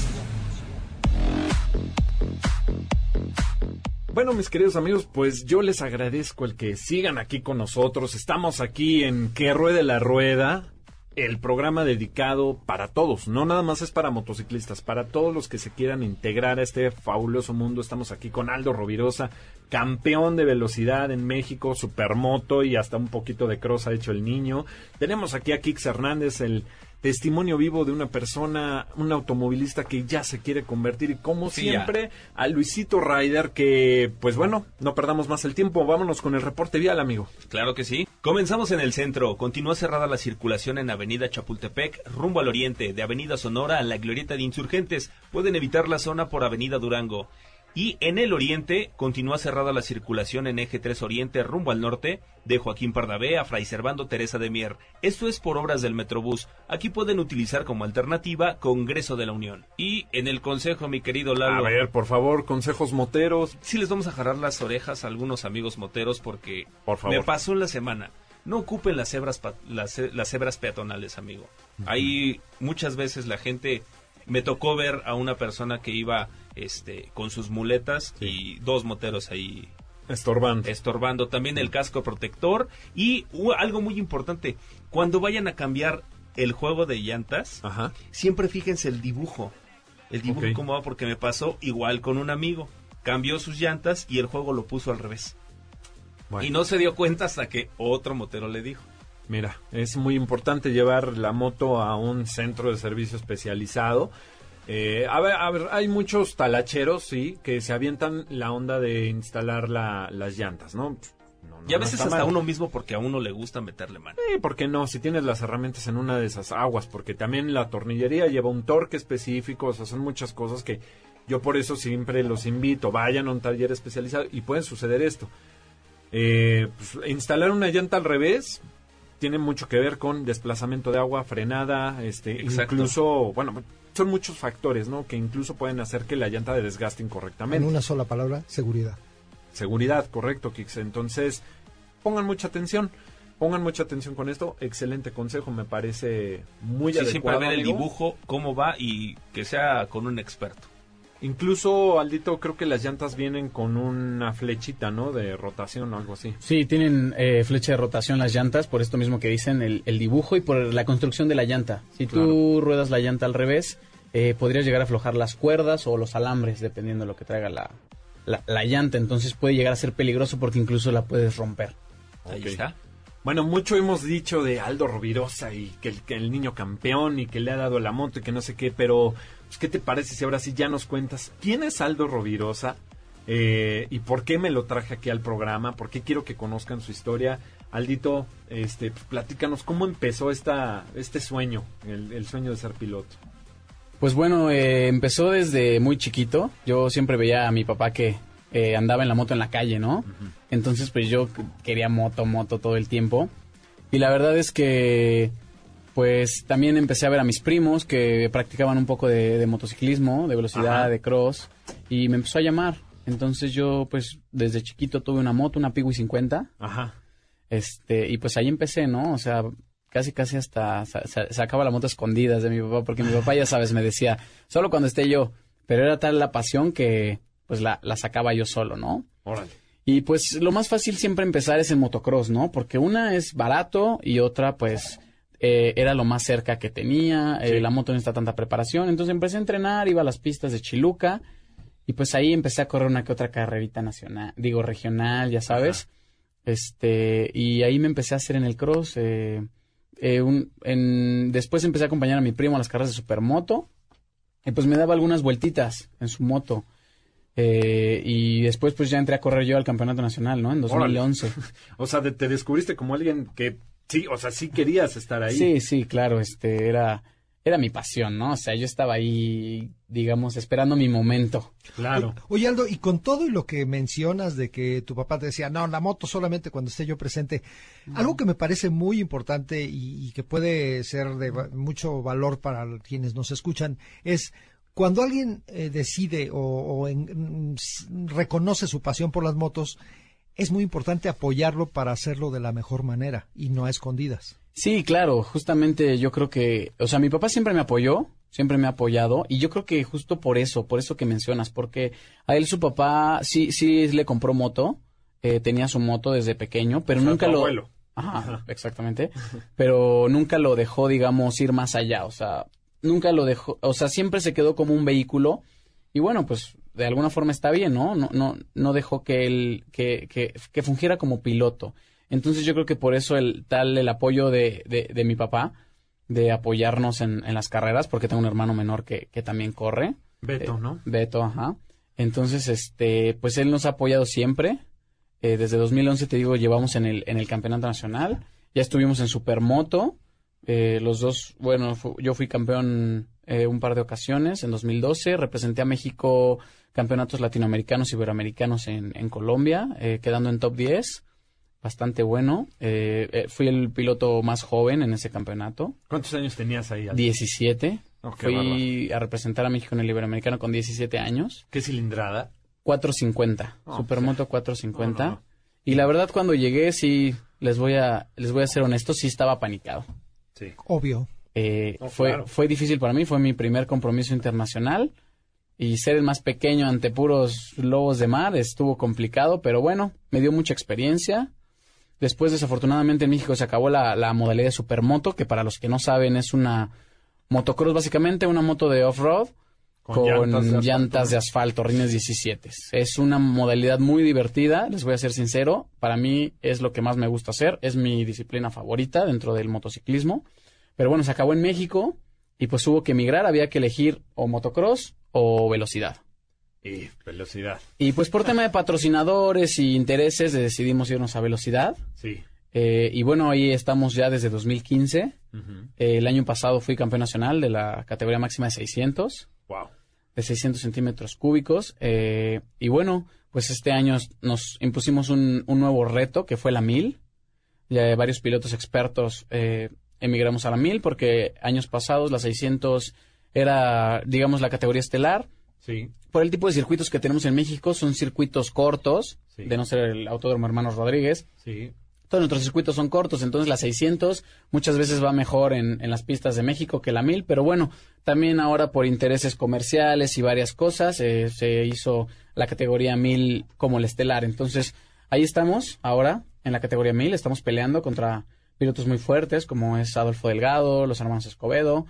Speaker 2: Bueno, mis queridos amigos, pues yo les agradezco el que sigan aquí con nosotros. Estamos aquí en Que Ruede la Rueda, el programa dedicado para todos, no nada más es para motociclistas, para todos los que se quieran integrar a este fabuloso mundo. Estamos aquí con Aldo Rovirosa, campeón de velocidad en México, supermoto y hasta un poquito de cross ha hecho el niño. Tenemos aquí a Kix Hernández, el testimonio vivo de una persona, un automovilista que ya se quiere convertir y como siempre a Luisito Ryder que pues bueno, no perdamos más el tiempo, vámonos con el reporte vial amigo.
Speaker 3: Claro que sí. Comenzamos en el centro, continúa cerrada la circulación en Avenida Chapultepec rumbo al oriente, de Avenida Sonora a la Glorieta de Insurgentes, pueden evitar la zona por Avenida Durango. Y en el oriente continúa cerrada la circulación en eje 3 oriente rumbo al norte de Joaquín Pardavé a Fray Servando Teresa de Mier. Esto es por obras del Metrobús. Aquí pueden utilizar como alternativa Congreso de la Unión. Y en el consejo, mi querido Lalo.
Speaker 2: A ver, por favor, consejos moteros.
Speaker 3: Sí les vamos a jalar las orejas a algunos amigos moteros porque
Speaker 2: por favor.
Speaker 3: me pasó en la semana. No ocupen las cebras, las, las cebras peatonales, amigo. Ahí muchas veces la gente me tocó ver a una persona que iba este con sus muletas y dos moteros ahí
Speaker 2: estorbando.
Speaker 3: Estorbando también el casco protector y uh, algo muy importante, cuando vayan a cambiar el juego de llantas, siempre fíjense el dibujo. El dibujo cómo va porque me pasó igual con un amigo. Cambió sus llantas y el juego lo puso al revés. Y no se dio cuenta hasta que otro motero le dijo.
Speaker 2: Mira, es muy importante llevar la moto a un centro de servicio especializado. Eh, a, ver, a ver, hay muchos talacheros, sí, que se avientan la onda de instalar las llantas, ¿no?
Speaker 3: y a veces hasta uno mismo porque a uno le gusta meterle mano.
Speaker 2: Sí, ¿por qué no? Si tienes las herramientas en una de esas aguas, porque también la tornillería lleva un torque específico, o sea, son muchas cosas que yo por eso siempre los invito, vayan a un taller especializado y puede suceder esto. Eh, pues, instalar una llanta al revés, tiene mucho que ver con desplazamiento de agua, frenada, este, incluso, bueno, son muchos factores, ¿no? Que incluso pueden hacer que la llanta de desgaste incorrectamente.
Speaker 5: En una sola palabra, seguridad.
Speaker 2: Seguridad, correcto, Kix. Entonces, pongan mucha atención. Pongan mucha atención con esto. Excelente consejo, me parece muy sí,
Speaker 3: siempre ver el dibujo, cómo va y que sea con un experto.
Speaker 2: Incluso, Aldito, creo que las llantas vienen con una flechita, ¿no? De rotación o algo así.
Speaker 4: Sí, tienen eh, flecha de rotación las llantas, por esto mismo que dicen el, dibujo y por la construcción de la llanta. Si tú ruedas la llanta al revés, eh, podrías llegar a aflojar las cuerdas o los alambres, dependiendo de lo que traiga la, la, llanta. Entonces puede llegar a ser peligroso porque incluso la puedes romper.
Speaker 3: Ahí está.
Speaker 2: Bueno, mucho hemos dicho de Aldo Rovirosa y que el, el niño campeón y que le ha dado la moto y que no sé qué, pero pues, ¿qué te parece si ahora sí ya nos cuentas quién es Aldo Rovirosa eh, y por qué me lo traje aquí al programa? ¿Por qué quiero que conozcan su historia? Aldito, este, platícanos cómo empezó esta, este sueño, el, sueño de ser piloto.
Speaker 4: Pues bueno, eh, empezó desde muy chiquito. Yo siempre veía a mi papá que eh, andaba en la moto en la calle, ¿no? Entonces, pues yo quería moto, moto todo el tiempo. Y la verdad es que pues también empecé a ver a mis primos que practicaban un poco de, motociclismo, de velocidad, de cross, y me empezó a llamar. Entonces yo, pues, desde chiquito tuve una moto, una Pigui 50.
Speaker 2: Ajá.
Speaker 4: Este, y pues ahí empecé, ¿no? O sea, casi casi hasta sacaba la moto escondidas de mi papá, porque mi papá, ya sabes, me decía, solo cuando esté yo. Pero era tal la pasión que, pues, la, la sacaba yo solo, ¿no?
Speaker 2: Órale.
Speaker 4: Y pues lo más fácil siempre empezar es en motocross, ¿no? Porque una es barato y otra, pues, eh, era lo más cerca que tenía, eh, la moto no está tanta preparación, entonces empecé a entrenar, iba a las pistas de Chiluca y pues ahí empecé a correr una que otra carrerita nacional, digo regional, ya sabes, este y ahí me empecé a hacer en el cross, eh, en, después empecé a acompañar a mi primo a las carreras de supermoto y pues me daba algunas vueltitas en su moto. Eh, y después pues ya entré a correr yo al campeonato nacional, ¿no? En 2011. [laughs]
Speaker 2: o sea, te descubriste como alguien que sí, o sea, sí querías estar ahí.
Speaker 4: Sí, sí, claro, este era era mi pasión, ¿no? O sea, yo estaba ahí, digamos, esperando mi momento.
Speaker 2: Claro.
Speaker 5: Oye, Aldo, y con todo y lo que mencionas de que tu papá te decía, no, la moto solamente cuando esté yo presente, algo que me parece muy importante y, que puede ser de mucho valor para quienes nos escuchan es cuando alguien eh, decide o, mm, reconoce su pasión por las motos, es muy importante apoyarlo para hacerlo de la mejor manera y no a escondidas.
Speaker 4: Sí, claro, justamente yo creo que, o sea, mi papá siempre me apoyó, siempre me ha apoyado y yo creo que justo por eso, por eso que mencionas, porque a él su papá sí, sí le compró moto, eh, tenía su moto desde pequeño, pero nunca lo...
Speaker 2: Abuelo.
Speaker 4: Ajá, exactamente. Pero nunca lo dejó, digamos, ir más allá. O sea, nunca lo dejó, o sea, siempre se quedó como un vehículo. Y bueno, pues de alguna forma está bien, ¿no? No, no, no dejó que él, que, que, que fungiera como piloto. Entonces yo creo que por eso el tal el apoyo de, de, mi papá, de apoyarnos en, en, las carreras, porque tengo un hermano menor que, que también corre.
Speaker 2: Beto,
Speaker 4: eh,
Speaker 2: ¿no?
Speaker 4: Beto, ajá. Entonces, este, pues él nos ha apoyado siempre. Eh, desde 2011, te digo, llevamos en el, en el campeonato nacional. Ya estuvimos en Supermoto. Eh, los dos, bueno, yo fui campeón eh, un par de ocasiones en 2012. Representé a México campeonatos latinoamericanos y iberoamericanos en, en Colombia, eh, quedando en top 10 bastante bueno. Eh, fui el piloto más joven en ese campeonato.
Speaker 2: ¿Cuántos años tenías ahí?
Speaker 4: 17. fui a representar a México en el Iberoamericano con 17 años.
Speaker 2: ¿Qué cilindrada?
Speaker 4: 450, Supermoto 450. Y la verdad cuando llegué sí les voy a les voy a ser honesto, sí estaba panicado.
Speaker 2: Sí.
Speaker 5: Obvio.
Speaker 4: Eh, fue fue difícil para mí, fue mi primer compromiso internacional y ser el más pequeño ante puros lobos de mar estuvo complicado, pero bueno, me dio mucha experiencia. Después, desafortunadamente, en México se acabó la, modalidad de supermoto, que para los que no saben es una motocross, básicamente una moto de off-road con, llantas, de, asfalto, rines 17. Es una modalidad muy divertida, les voy a ser sincero. Para mí es lo que más me gusta hacer, es mi disciplina favorita dentro del motociclismo. Pero bueno, se acabó en México y pues hubo que emigrar, había que elegir o motocross o velocidad.
Speaker 2: Y velocidad.
Speaker 4: Y pues por tema de patrocinadores y intereses decidimos irnos a velocidad.
Speaker 2: Sí.
Speaker 4: Eh, y bueno, ahí estamos ya desde 2015. Eh, el año pasado fui campeón nacional de la categoría máxima de 600.
Speaker 2: Wow.
Speaker 4: De 600 centímetros cúbicos. Eh, y bueno, pues este año nos impusimos un, un, nuevo reto que fue la 1000. Ya varios pilotos expertos emigramos a la 1000 porque años pasados la 600 era, digamos, la categoría estelar
Speaker 2: Sí.
Speaker 4: Por el tipo de circuitos que tenemos en México, son circuitos cortos, de no ser el Autódromo Hermanos Rodríguez.
Speaker 2: Sí.
Speaker 4: Nuestros circuitos son cortos, entonces la 600 muchas veces va mejor en, las pistas de México que la 1000, pero bueno, también ahora por intereses comerciales y varias cosas eh, se hizo la categoría 1000 como el estelar. Entonces ahí estamos ahora en la categoría 1000, estamos peleando contra pilotos muy fuertes como es Adolfo Delgado, los hermanos Escobedo,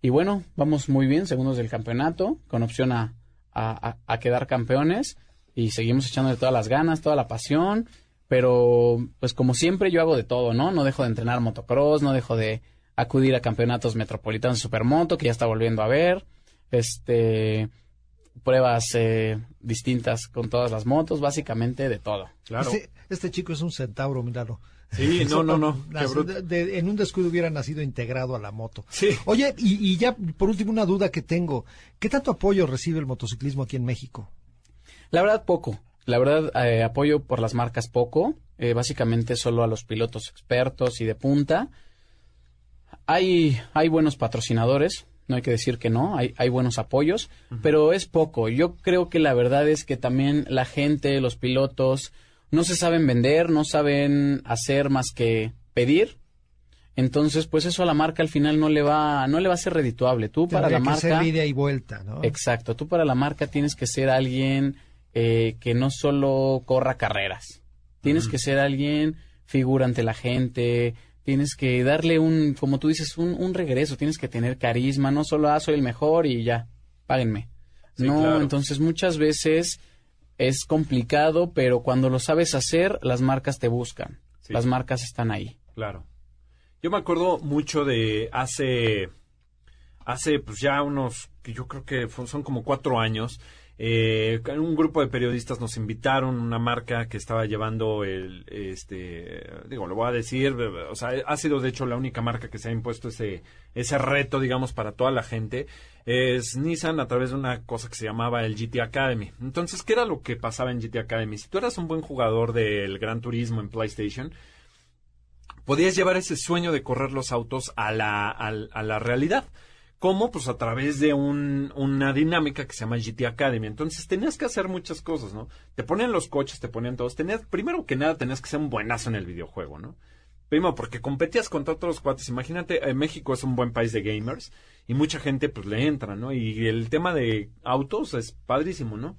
Speaker 4: y bueno, vamos muy bien, segundos del campeonato, con opción a, a, quedar campeones. Y seguimos echándole todas las ganas, toda la pasión. Pero, pues como siempre, yo hago de todo, ¿no? No dejo de entrenar motocross, no dejo de acudir a campeonatos metropolitanos de supermoto, que ya está volviendo a ver. Este pruebas eh, distintas con todas las motos, básicamente de todo.
Speaker 5: Claro. Este, este chico es un centauro, míralo.
Speaker 2: Sí, no, no, no. [laughs]
Speaker 5: en un descuido hubiera nacido integrado a la moto.
Speaker 2: Sí.
Speaker 5: Oye, y, ya por último una duda que tengo. ¿Qué tanto apoyo recibe el motociclismo aquí en México?
Speaker 4: La verdad, poco. La verdad, eh, apoyo por las marcas poco. Eh, básicamente solo a los pilotos expertos y de punta. Hay, hay buenos patrocinadores, no hay que decir que no, hay, hay buenos apoyos, pero es poco. Yo creo que la verdad es que también la gente, los pilotos, no se saben vender, no saben hacer más que pedir. Entonces, pues eso a la marca al final no le va, no le va a ser redituable. Tú para la marca.
Speaker 5: Ser y vuelta, ¿no?
Speaker 4: Exacto. Tú para la marca tienes que ser alguien eh, que no solo corra carreras. Tienes que ser alguien figura ante la gente. Tienes que darle un, como tú dices, un, un regreso. Tienes que tener carisma. No solo, ah, soy el mejor y ya, páguenme. no, entonces muchas veces es complicado, pero cuando lo sabes hacer, las marcas te buscan. Las marcas están ahí.
Speaker 2: Claro. Yo me acuerdo mucho de hace, hace pues ya unos, que yo creo que son como cuatro años, Eh, un grupo de periodistas nos invitaron, una marca que estaba llevando el, este, digo, lo voy a decir, o sea, ha sido de hecho la única marca que se ha impuesto ese, ese reto, digamos, para toda la gente, es Nissan a través de una cosa que se llamaba el GT Academy. Entonces, ¿qué era lo que pasaba en GT Academy? Si tú eras un buen jugador del Gran Turismo en PlayStation, podías llevar ese sueño de correr los autos a la, a la realidad. ¿Cómo? Pues a través de un, una dinámica que se llama GT Academy. Entonces tenías que hacer muchas cosas, ¿no? Te ponían los coches, te ponían todos. Tenías, primero que nada, tenías que ser un buenazo en el videojuego, ¿no? Primero, porque competías contra otros cuates. Imagínate, eh, México es un buen país de gamers y mucha gente pues le entra, ¿no? Y el tema de autos es padrísimo, ¿no?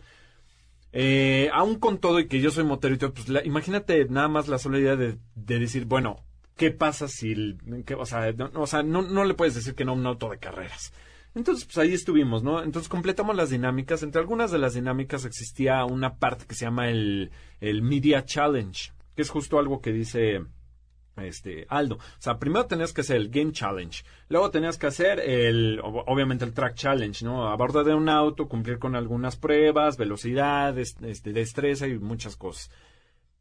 Speaker 2: Eh, aún con todo y que yo soy motero y todo, pues imagínate nada más la sola idea de, de decir, bueno, ¿qué pasa si, o sea, no, o sea no, no, le puedes decir que no un auto de carreras? Entonces, pues ahí estuvimos, ¿no? Entonces completamos las dinámicas. Entre algunas de las dinámicas existía una parte que se llama el, el Media Challenge, que es justo algo que dice este Aldo. O sea, primero tenías que hacer el Game Challenge, luego tenías que hacer el, obviamente el Track Challenge, ¿no? A bordo de un auto, cumplir con algunas pruebas, velocidad, este, destreza y muchas cosas.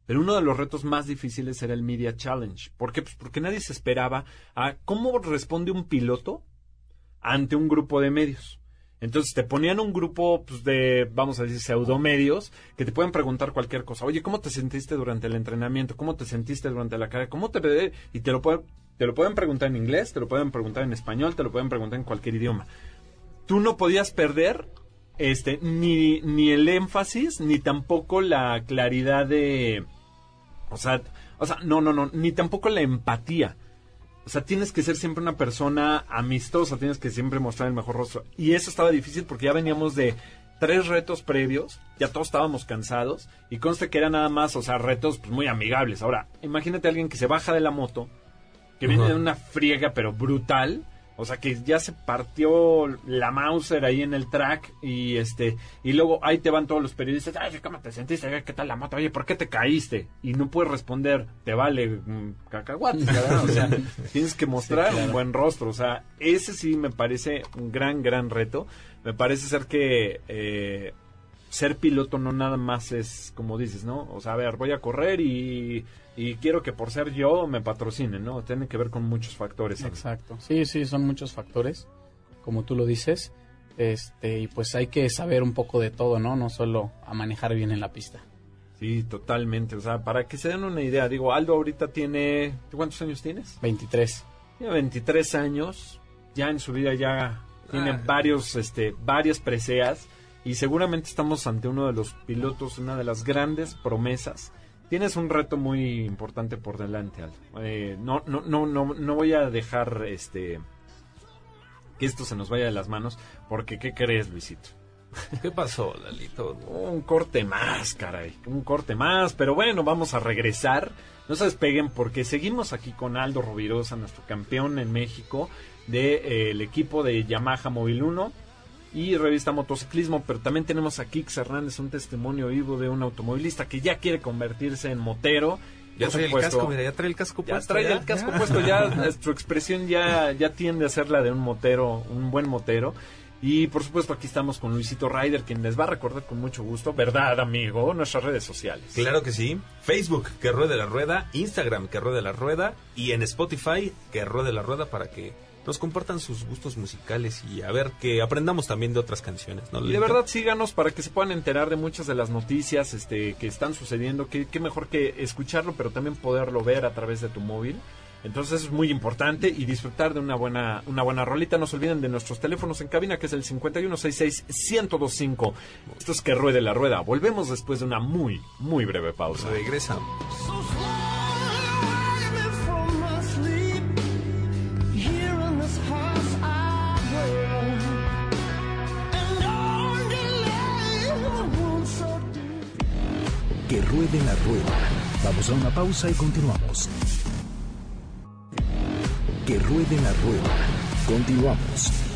Speaker 2: Pero uno de los retos más difíciles era el Media Challenge. ¿Por qué? Pues porque nadie se esperaba a cómo responde un piloto ante un grupo de medios. Entonces te ponían un grupo pues, de, vamos a decir, pseudomedios que te pueden preguntar cualquier cosa. Oye, ¿cómo te sentiste durante el entrenamiento? ¿Cómo te sentiste durante la carrera? ¿Cómo te Y te lo, pueden, te lo pueden preguntar en inglés, te lo pueden preguntar en español, te lo pueden preguntar en cualquier idioma. Tú no podías perder este ni, ni el énfasis, ni tampoco la claridad de o sea, o sea, no, no, no, ni tampoco la empatía. O sea, tienes que ser siempre una persona amistosa, tienes que siempre mostrar el mejor rostro. Y eso estaba difícil porque ya veníamos de tres retos previos, ya todos estábamos cansados y conste que eran nada más, o sea, retos pues, muy amigables. Ahora, imagínate a alguien que se baja de la moto, que viene de una friega pero brutal o sea que ya se partió la Mauser ahí en el track y este y luego ahí te van todos los periodistas, ay, ¿cómo te sentiste? ¿Qué tal la moto? Oye, ¿por qué te caíste? Y no puedes responder, te vale mm, cacahuate, O sea, [laughs] tienes que mostrar un buen rostro. O sea, ese sí me parece un gran, gran reto. Me parece ser que eh, ser piloto no nada más es como dices, ¿no? O sea, a ver, voy a correr y y quiero que por ser yo me patrocinen, ¿no? Tiene que ver con muchos factores.
Speaker 4: Exacto. Sí, sí, son muchos factores, como tú lo dices. Este, y pues hay que saber un poco de todo, ¿no? No solo a manejar bien en la pista.
Speaker 2: Sí, totalmente. O sea, para que se den una idea, digo, Aldo ahorita tiene... ¿Cuántos años tienes?
Speaker 4: 23.
Speaker 2: Tiene 23 años. Ya en su vida ya tiene ah. varios, este, varias preseas. Y seguramente estamos ante uno de los pilotos, una de las grandes promesas tienes un reto muy importante por delante, Aldo. Eh, no, no, no, no, no voy a dejar este que esto se nos vaya de las manos, porque ¿qué crees, Luisito?
Speaker 3: ¿Qué pasó, Lalito?
Speaker 2: Un corte más, caray. Un corte más. Pero bueno, vamos a regresar. No se despeguen porque seguimos aquí con Aldo Rovirosa, nuestro campeón en México del equipo de Yamaha Móvil 1 y revista Motociclismo, pero también tenemos a Kix Hernández, un testimonio vivo de un automovilista que ya quiere convertirse en motero.
Speaker 3: Ya trae el casco, mira, ya trae el casco
Speaker 2: puesto. Ya trae el casco puesto, ya su expresión ya, ya tiende a ser la de un motero, un buen motero. Y por supuesto aquí estamos con Luisito Ryder, quien les va a recordar con mucho gusto, ¿verdad amigo? Nuestras redes sociales.
Speaker 3: Claro que sí. Facebook, que ruede la rueda, Instagram, que ruede la rueda, y en Spotify, que ruede la rueda para que nos compartan sus gustos musicales y a ver que aprendamos también de otras canciones. ¿no,
Speaker 2: y de verdad síganos para que se puedan enterar de muchas de las noticias este, que están sucediendo. Qué mejor que escucharlo, pero también poderlo ver a través de tu móvil. Entonces es muy importante y disfrutar de una buena, una buena rolita. No se olviden de nuestros teléfonos en cabina, que es el 5166-1025. Esto es que ruede la rueda. Volvemos después de una muy, muy breve pausa.
Speaker 3: Regresamos.
Speaker 1: Que ruede la rueda. Vamos a una pausa y continuamos. Que ruede la rueda. Continuamos.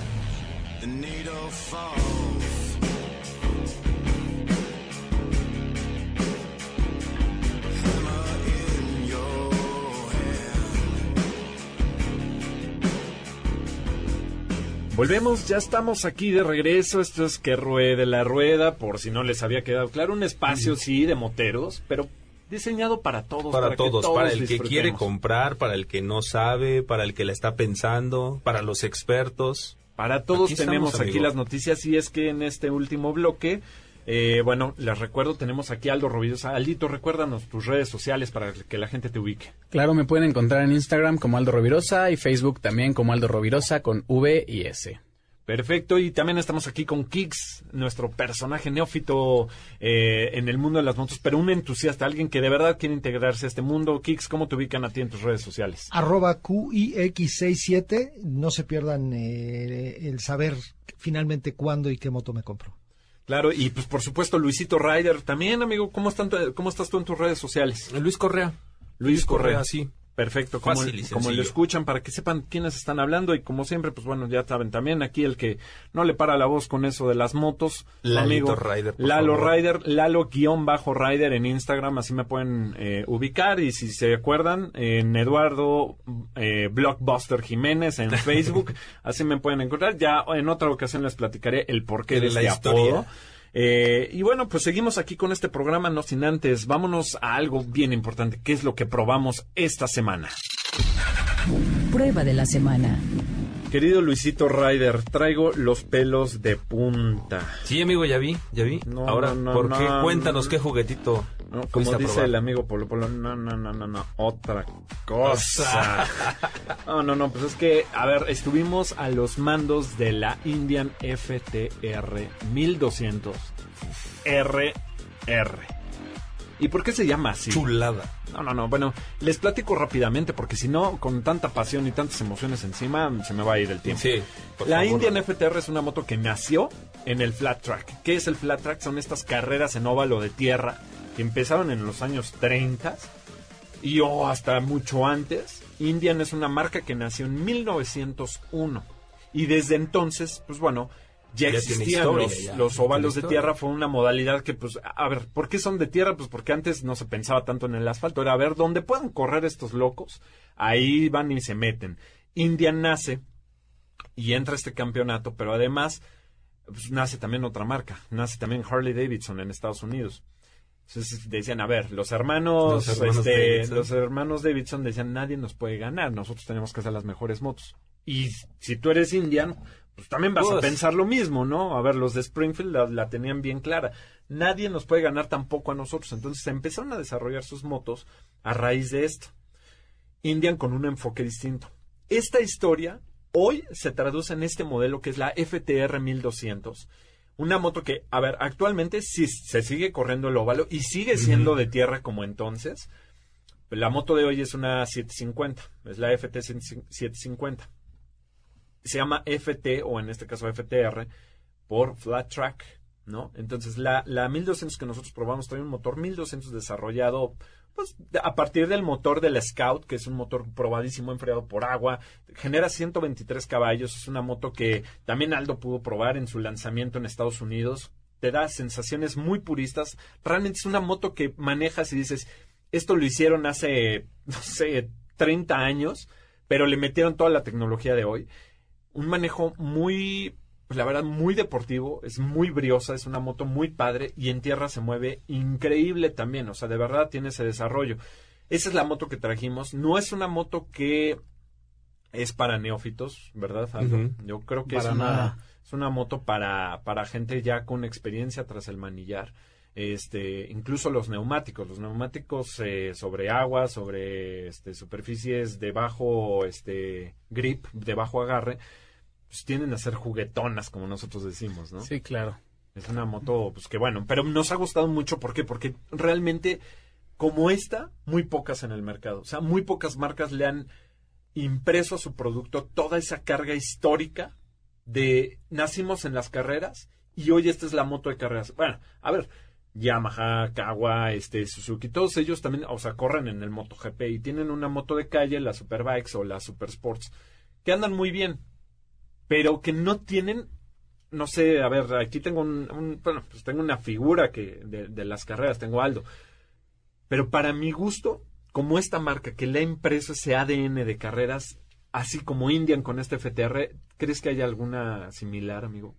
Speaker 2: Volvemos, ya estamos aquí de regreso. Esto es que ruede la rueda, por si no les había quedado claro. Un espacio, sí, de moteros, pero diseñado para todos.
Speaker 9: Para, todos, para el que quiere comprar, para el que no sabe, para el que la está pensando, para los expertos.
Speaker 2: Para todos tenemos aquí las noticias y es que en este último bloque eh, bueno, les recuerdo, tenemos aquí a Aldo Rovirosa. Aldito, recuérdanos tus redes sociales para que la gente te ubique.
Speaker 4: Claro, me pueden encontrar en Instagram como Aldo Rovirosa y Facebook también como Aldo Rovirosa con V y S.
Speaker 2: Perfecto, y también estamos aquí con Kix, nuestro personaje neófito eh, en el mundo de las motos, pero un entusiasta, alguien que de verdad quiere integrarse a este mundo. Kix, ¿cómo te ubican a ti en tus redes sociales?
Speaker 5: Arroba QIX67, no se pierdan eh, el saber finalmente cuándo y qué moto me compro.
Speaker 2: Claro, y pues por supuesto Luisito Ryder también, amigo, ¿cómo, están ¿cómo estás tú en tus redes sociales?
Speaker 9: Luis Correa.
Speaker 2: Luis, Correa, sí. Perfecto, como, como lo escuchan para que sepan quiénes están hablando y como siempre, pues bueno, ya saben también aquí el que no le para la voz con eso de las motos,
Speaker 9: amigo Rider,
Speaker 2: Lalo Rider, Lalo guion bajo Rider en Instagram, así me pueden eh, ubicar y si se acuerdan en Eduardo eh, Blockbuster Jiménez en [laughs] Facebook, así me pueden encontrar. Ya en otra ocasión les platicaré el porqué de, la este historia. Eh, y bueno, pues seguimos aquí con este programa, no sin antes, vámonos a algo bien importante, ¿qué es lo que probamos esta semana?
Speaker 6: Prueba de la semana.
Speaker 2: Querido Luisito Ryder, traigo los pelos de punta.
Speaker 9: Sí, amigo, ya vi, ya vi. Ahora, ¿por qué? Cuéntanos qué juguetito.
Speaker 2: Como dice el amigo Polo Polo, no, no, no, no, no, otra cosa. [laughs] no, no, no, pues es que, a ver, estuvimos a los mandos de la Indian FTR 1200 RR. ¿Y por qué se llama así?
Speaker 9: Chulada.
Speaker 2: No, no, no. Bueno, les platico rápidamente porque si no, con tanta pasión y tantas emociones encima, se me va a ir el tiempo.
Speaker 9: Sí.
Speaker 2: La Indian FTR es una moto que nació en el flat track. ¿Qué es el flat track? Son estas carreras en óvalo de tierra que empezaron en los años 30 y oh, hasta mucho antes. Indian es una marca que nació en 1901. Y desde entonces, pues bueno, ya, existían los, óvalos de tierra, fue una modalidad que, pues, a ver, ¿por qué son de tierra? Pues porque antes no se pensaba tanto en el asfalto, era a ver, ¿dónde pueden correr estos locos? Ahí van y se meten. India nace y entra este campeonato, pero además pues, nace también otra marca, nace también Harley Davidson en Estados Unidos. Entonces decían, a ver, los hermanos, los hermanos, este, Davidson. los hermanos Davidson decían, nadie nos puede ganar, nosotros tenemos que hacer las mejores motos. Y si tú eres indian, pues también vas a pues. pensar lo mismo, ¿no? A ver, los de Springfield la, tenían bien clara. Nadie nos puede ganar tampoco a nosotros. Entonces empezaron a desarrollar sus motos a raíz de esto. Indian con un enfoque distinto. Esta historia hoy se traduce en este modelo que es la FTR 1200. Una moto que, a ver, actualmente sí se sigue corriendo el óvalo y sigue siendo de tierra como entonces. La moto de hoy es una 750, es la FT 750 se llama FT o en este caso FTR por Flat Track, ¿no? Entonces la, la 1200 que nosotros probamos trae un motor 1200 desarrollado pues a partir del motor del Scout, que es un motor probadísimo enfriado por agua, genera 123 caballos, es una moto que también Aldo pudo probar en su lanzamiento en Estados Unidos, te da sensaciones muy puristas, realmente es una moto que manejas y dices, esto lo hicieron hace, no sé, 30 años, pero le metieron toda la tecnología de hoy un manejo muy, pues la verdad, muy deportivo, es muy briosa, es una moto muy padre y en tierra se mueve increíble también, o sea, de verdad tiene ese desarrollo. Esa es la moto que trajimos, no es una moto que es para neófitos, ¿verdad, Yo creo que es una, es una moto para, para gente ya con experiencia tras el manillar este, incluso los neumáticos, los neumáticos eh, sobre agua, sobre este, superficies de bajo este, grip, de bajo agarre, pues tienden a ser juguetonas, como nosotros decimos, ¿no?
Speaker 4: Sí, claro.
Speaker 2: Es una moto, pues que bueno, pero nos ha gustado mucho, ¿por qué? Porque realmente, como esta, muy pocas en el mercado. O sea, muy pocas marcas le han impreso a su producto toda esa carga histórica de nacimos en las carreras y hoy esta es la moto de carreras. Bueno, a ver, Yamaha, Kawa, este, Suzuki, todos ellos también, o sea, corren en el MotoGP y tienen una moto de calle, la Superbikes o la Super Sports, que andan muy bien, pero que no tienen, no sé, a ver, aquí tengo un, bueno, pues tengo una figura que de, de, las carreras, tengo Aldo, pero para mi gusto, como esta marca que le ha impreso ese ADN de carreras, así como Indian con este FTR, ¿crees que haya alguna similar, amigo?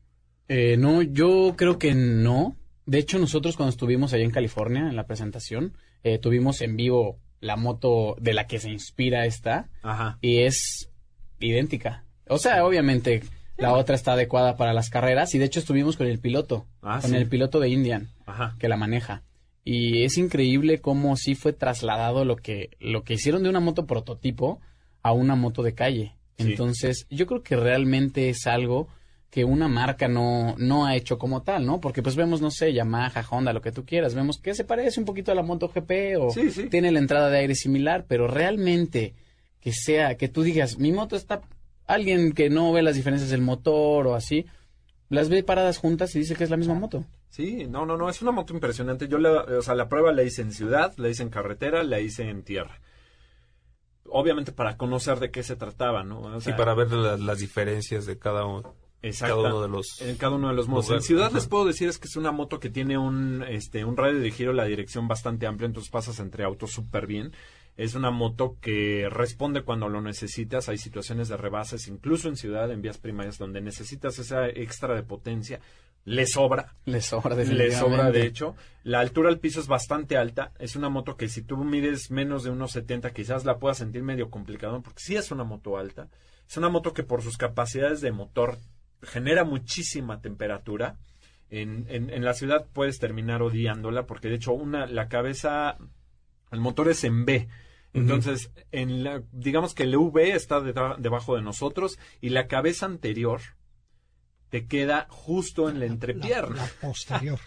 Speaker 4: Eh, no, yo creo que no. De hecho, nosotros cuando estuvimos allá en California en la presentación, eh, tuvimos en vivo la moto de la que se inspira esta
Speaker 2: Ajá.
Speaker 4: y es idéntica. O sea, obviamente la otra está adecuada para las carreras y de hecho estuvimos con el piloto,
Speaker 2: Ah,
Speaker 4: con
Speaker 2: sí.
Speaker 4: el piloto de Indian
Speaker 2: Ajá.
Speaker 4: que la maneja. Y es increíble cómo sí fue trasladado lo que, lo que hicieron de una moto prototipo a una moto de calle.
Speaker 2: Sí.
Speaker 4: Entonces, yo creo que realmente es algo que una marca no, no ha hecho como tal, ¿no? Porque pues vemos, no sé, Yamaha, Honda, lo que tú quieras, vemos que se parece un poquito a la moto GP o
Speaker 2: Sí, sí.
Speaker 4: tiene la entrada de aire similar, pero realmente que sea, que tú digas, mi moto está, alguien que no ve las diferencias del motor o así, las ve paradas juntas y dice que es la misma moto.
Speaker 2: Sí, no, no, no, es una moto impresionante. Yo la, o sea, la prueba la hice en ciudad, la hice en carretera, la hice en tierra. Obviamente para conocer de qué se trataba, ¿no? O
Speaker 9: Y para ver la- las diferencias de cada uno, cada uno de los...
Speaker 2: en cada uno de los modos. En ciudad
Speaker 9: Ajá.
Speaker 2: les puedo decir es que es una moto que tiene un, este, un radio de giro, la dirección bastante amplia, entonces pasas entre autos súper bien. Es una moto que responde cuando lo necesitas. Hay situaciones de rebases, incluso en ciudad, en vías primarias, donde necesitas esa extra de potencia. Le sobra.
Speaker 4: Le sobra
Speaker 2: Le sobra, de hecho. La altura al piso es bastante alta. Es una moto que si tú mides menos de unos 70, quizás la puedas sentir medio complicado, porque sí es una moto alta. Es una moto que por sus capacidades de motor genera muchísima temperatura. En, en, en la ciudad puedes terminar odiándola, porque de hecho una, la cabeza, el motor es en B. Entonces, en la, digamos que el V está deta- debajo de nosotros y la cabeza anterior te queda justo en la entrepierna.
Speaker 5: La posterior.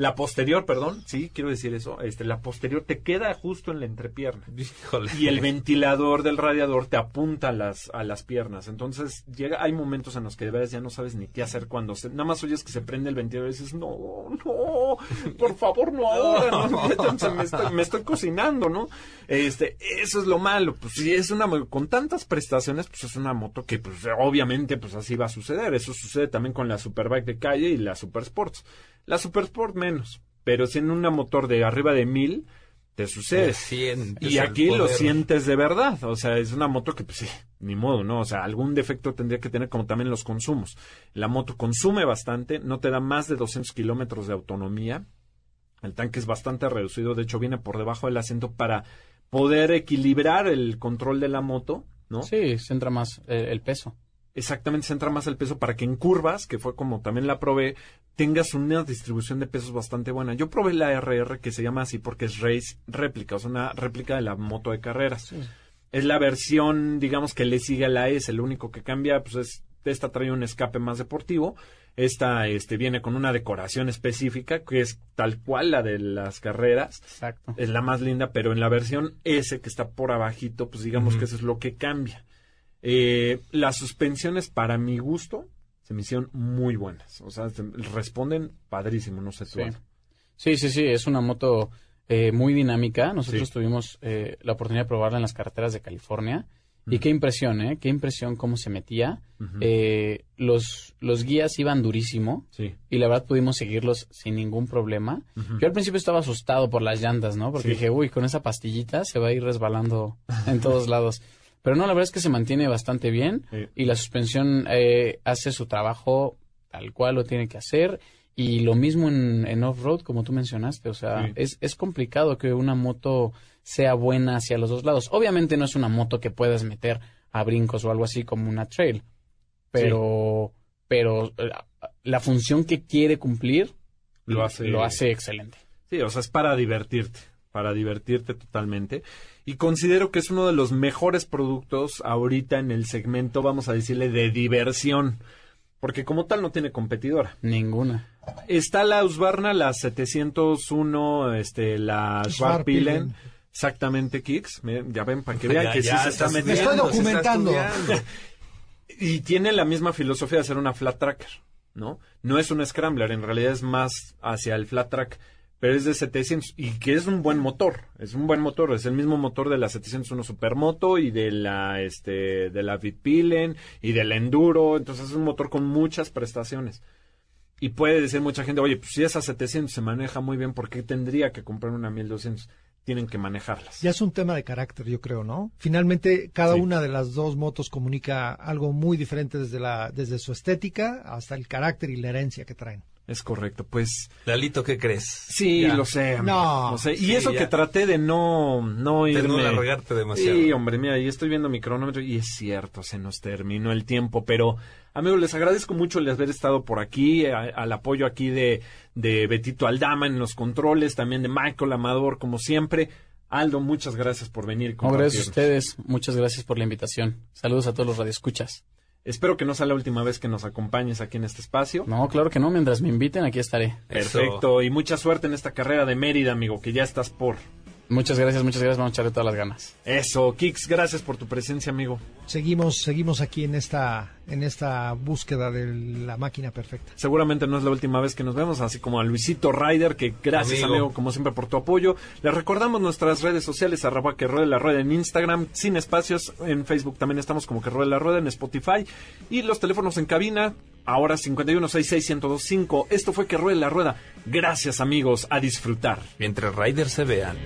Speaker 2: La posterior, perdón, sí, quiero decir eso. Este, la posterior te queda justo en la entrepierna.
Speaker 9: Híjole.
Speaker 2: Y el ventilador del radiador te apunta a las, a las piernas. Entonces, llega, hay momentos en los que de veras ya no sabes ni qué hacer cuando se, nada más oyes que se prende el ventilador y dices, no, no, por favor, no ahora, no, me, estoy, me estoy cocinando, ¿no? Este, eso es lo malo. Pues si es una, con tantas prestaciones, pues es una moto que, pues obviamente, pues así va a suceder. Eso sucede también con la Superbike de calle y la Super Sports. La Super Sport menos. Pero si en una motor de arriba de mil, te sucede.
Speaker 9: Sientes
Speaker 2: Y aquí lo sientes de verdad. O sea, es una moto que, pues sí, ni modo, ¿no? O sea, algún defecto tendría que tener como también los consumos. La moto consume bastante, no te da más de 200 kilómetros de autonomía. El tanque es bastante reducido, de hecho viene por debajo del asiento para poder equilibrar el control de la moto, ¿no?
Speaker 4: Sí, centra más eh, el peso.
Speaker 2: Exactamente centra más el peso para que en curvas, que fue como también la probé, tengas una distribución de pesos bastante buena. Yo probé la RR que se llama así porque es Race Réplica, o sea, una réplica de la moto de carreras. Es la versión, digamos, que le sigue a la S. Lo único que cambia, pues es, esta trae un escape más deportivo. Esta, este, viene con una decoración específica, que es tal cual la de las carreras.
Speaker 4: Exacto.
Speaker 2: Es la más linda, pero en la versión S, que está por abajito, pues digamos que eso es lo que cambia. Eh, las suspensiones, para mi gusto, se me hicieron muy buenas. O sea, se- responden padrísimo, no sé tú.
Speaker 4: Sí. Sí, sí, sí, es una moto eh, muy dinámica. Nosotros
Speaker 2: Sí.
Speaker 4: tuvimos eh, la oportunidad de probarla en las carreteras de California. Y qué impresión, ¿eh? Qué impresión cómo se metía. Eh, los, los guías iban durísimo
Speaker 2: Sí.
Speaker 4: y la verdad pudimos seguirlos sin ningún problema. Yo al principio estaba asustado por las llantas, ¿no? Porque
Speaker 2: Sí.
Speaker 4: dije, uy, con esa pastillita se va a ir resbalando en todos [laughs] lados. Pero no, la verdad es que se mantiene bastante bien
Speaker 2: Sí.
Speaker 4: y la suspensión eh, hace su trabajo tal cual lo tiene que hacer. Y lo mismo en, en off-road, como tú mencionaste. O sea,
Speaker 2: Sí.
Speaker 4: es, es complicado que una moto sea buena hacia los dos lados. Obviamente no es una moto que puedas meter a brincos o algo así como una trail. Pero, pero la, la función que quiere cumplir
Speaker 2: Lo hace-
Speaker 4: lo hace excelente.
Speaker 2: Sí, o sea, es para divertirte, para divertirte totalmente. Y considero que es uno de los mejores productos ahorita en el segmento, vamos a decirle, de diversión. Porque como tal no tiene competidora.
Speaker 4: Ninguna.
Speaker 2: Está la Husqvarna, la 701, este, la Schwarpilen. Exactamente, Kicks. Ya ven, para que vean
Speaker 9: Ya,
Speaker 2: que sí se está
Speaker 9: estás-
Speaker 2: metiendo.
Speaker 5: Me estoy documentando.
Speaker 2: Y tiene la misma filosofía de ser una flat tracker, ¿no? No es un scrambler, en realidad es más hacia el flat track, pero es de 700 y que es un buen motor, es un buen motor, es el mismo motor de la 701 Supermoto y de la este de la Vitpilen y del Enduro, entonces es un motor con muchas prestaciones. Y puede decir mucha gente, oye, pues si esa 700 se maneja muy bien, ¿por qué tendría que comprar una 1200? tienen que manejarlas.
Speaker 5: Ya es un tema de carácter, yo creo, ¿no? Finalmente, cada una de las dos motos comunica algo muy diferente desde, la, desde su estética hasta el carácter y la herencia que traen.
Speaker 2: Es correcto, pues.
Speaker 9: Lalito, ¿qué crees?
Speaker 2: Sí, lo sé. No, sé. Y eso que traté de no, no irme.
Speaker 9: De no largarte demasiado.
Speaker 2: Sí, hombre, mira, ahí estoy viendo mi cronómetro y es cierto, se nos terminó el tiempo, pero amigos, les agradezco mucho el haber estado por aquí, al apoyo aquí de, de Betito Aldama en los controles, también de Michael Amador, como siempre. Aldo, muchas gracias por venir.
Speaker 4: No, gracias a ustedes, muchas gracias por la invitación. Saludos a todos los radioescuchas.
Speaker 2: Espero que no sea la última vez que nos acompañes aquí en este espacio.
Speaker 4: No, claro que no. Mientras me inviten, aquí estaré.
Speaker 2: Perfecto. Y mucha suerte en esta carrera de Mérida, amigo, que ya estás por.
Speaker 4: Muchas gracias, muchas gracias. Vamos a echarle todas las ganas.
Speaker 2: Eso, Kix, gracias por tu presencia, amigo.
Speaker 5: Seguimos, seguimos aquí en esta, en esta búsqueda de la máquina perfecta.
Speaker 2: Seguramente no es la última vez que nos vemos, así como a Luisito Ryder, que gracias, amigo, como siempre, por tu apoyo. Les recordamos nuestras redes sociales, arroba que ruede la rueda en Instagram, sin espacios, en Facebook también estamos como que ruede la rueda, en Spotify, y los teléfonos en cabina, ahora 5166125. Esto fue que ruede la rueda. Gracias, amigos, a disfrutar.
Speaker 9: Mientras Ryder se vean.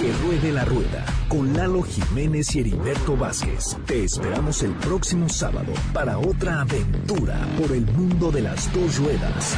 Speaker 1: Que ruede la rueda con Lalo Jiménez y Heriberto Vázquez. Te esperamos el próximo sábado para otra aventura por el mundo de las dos ruedas.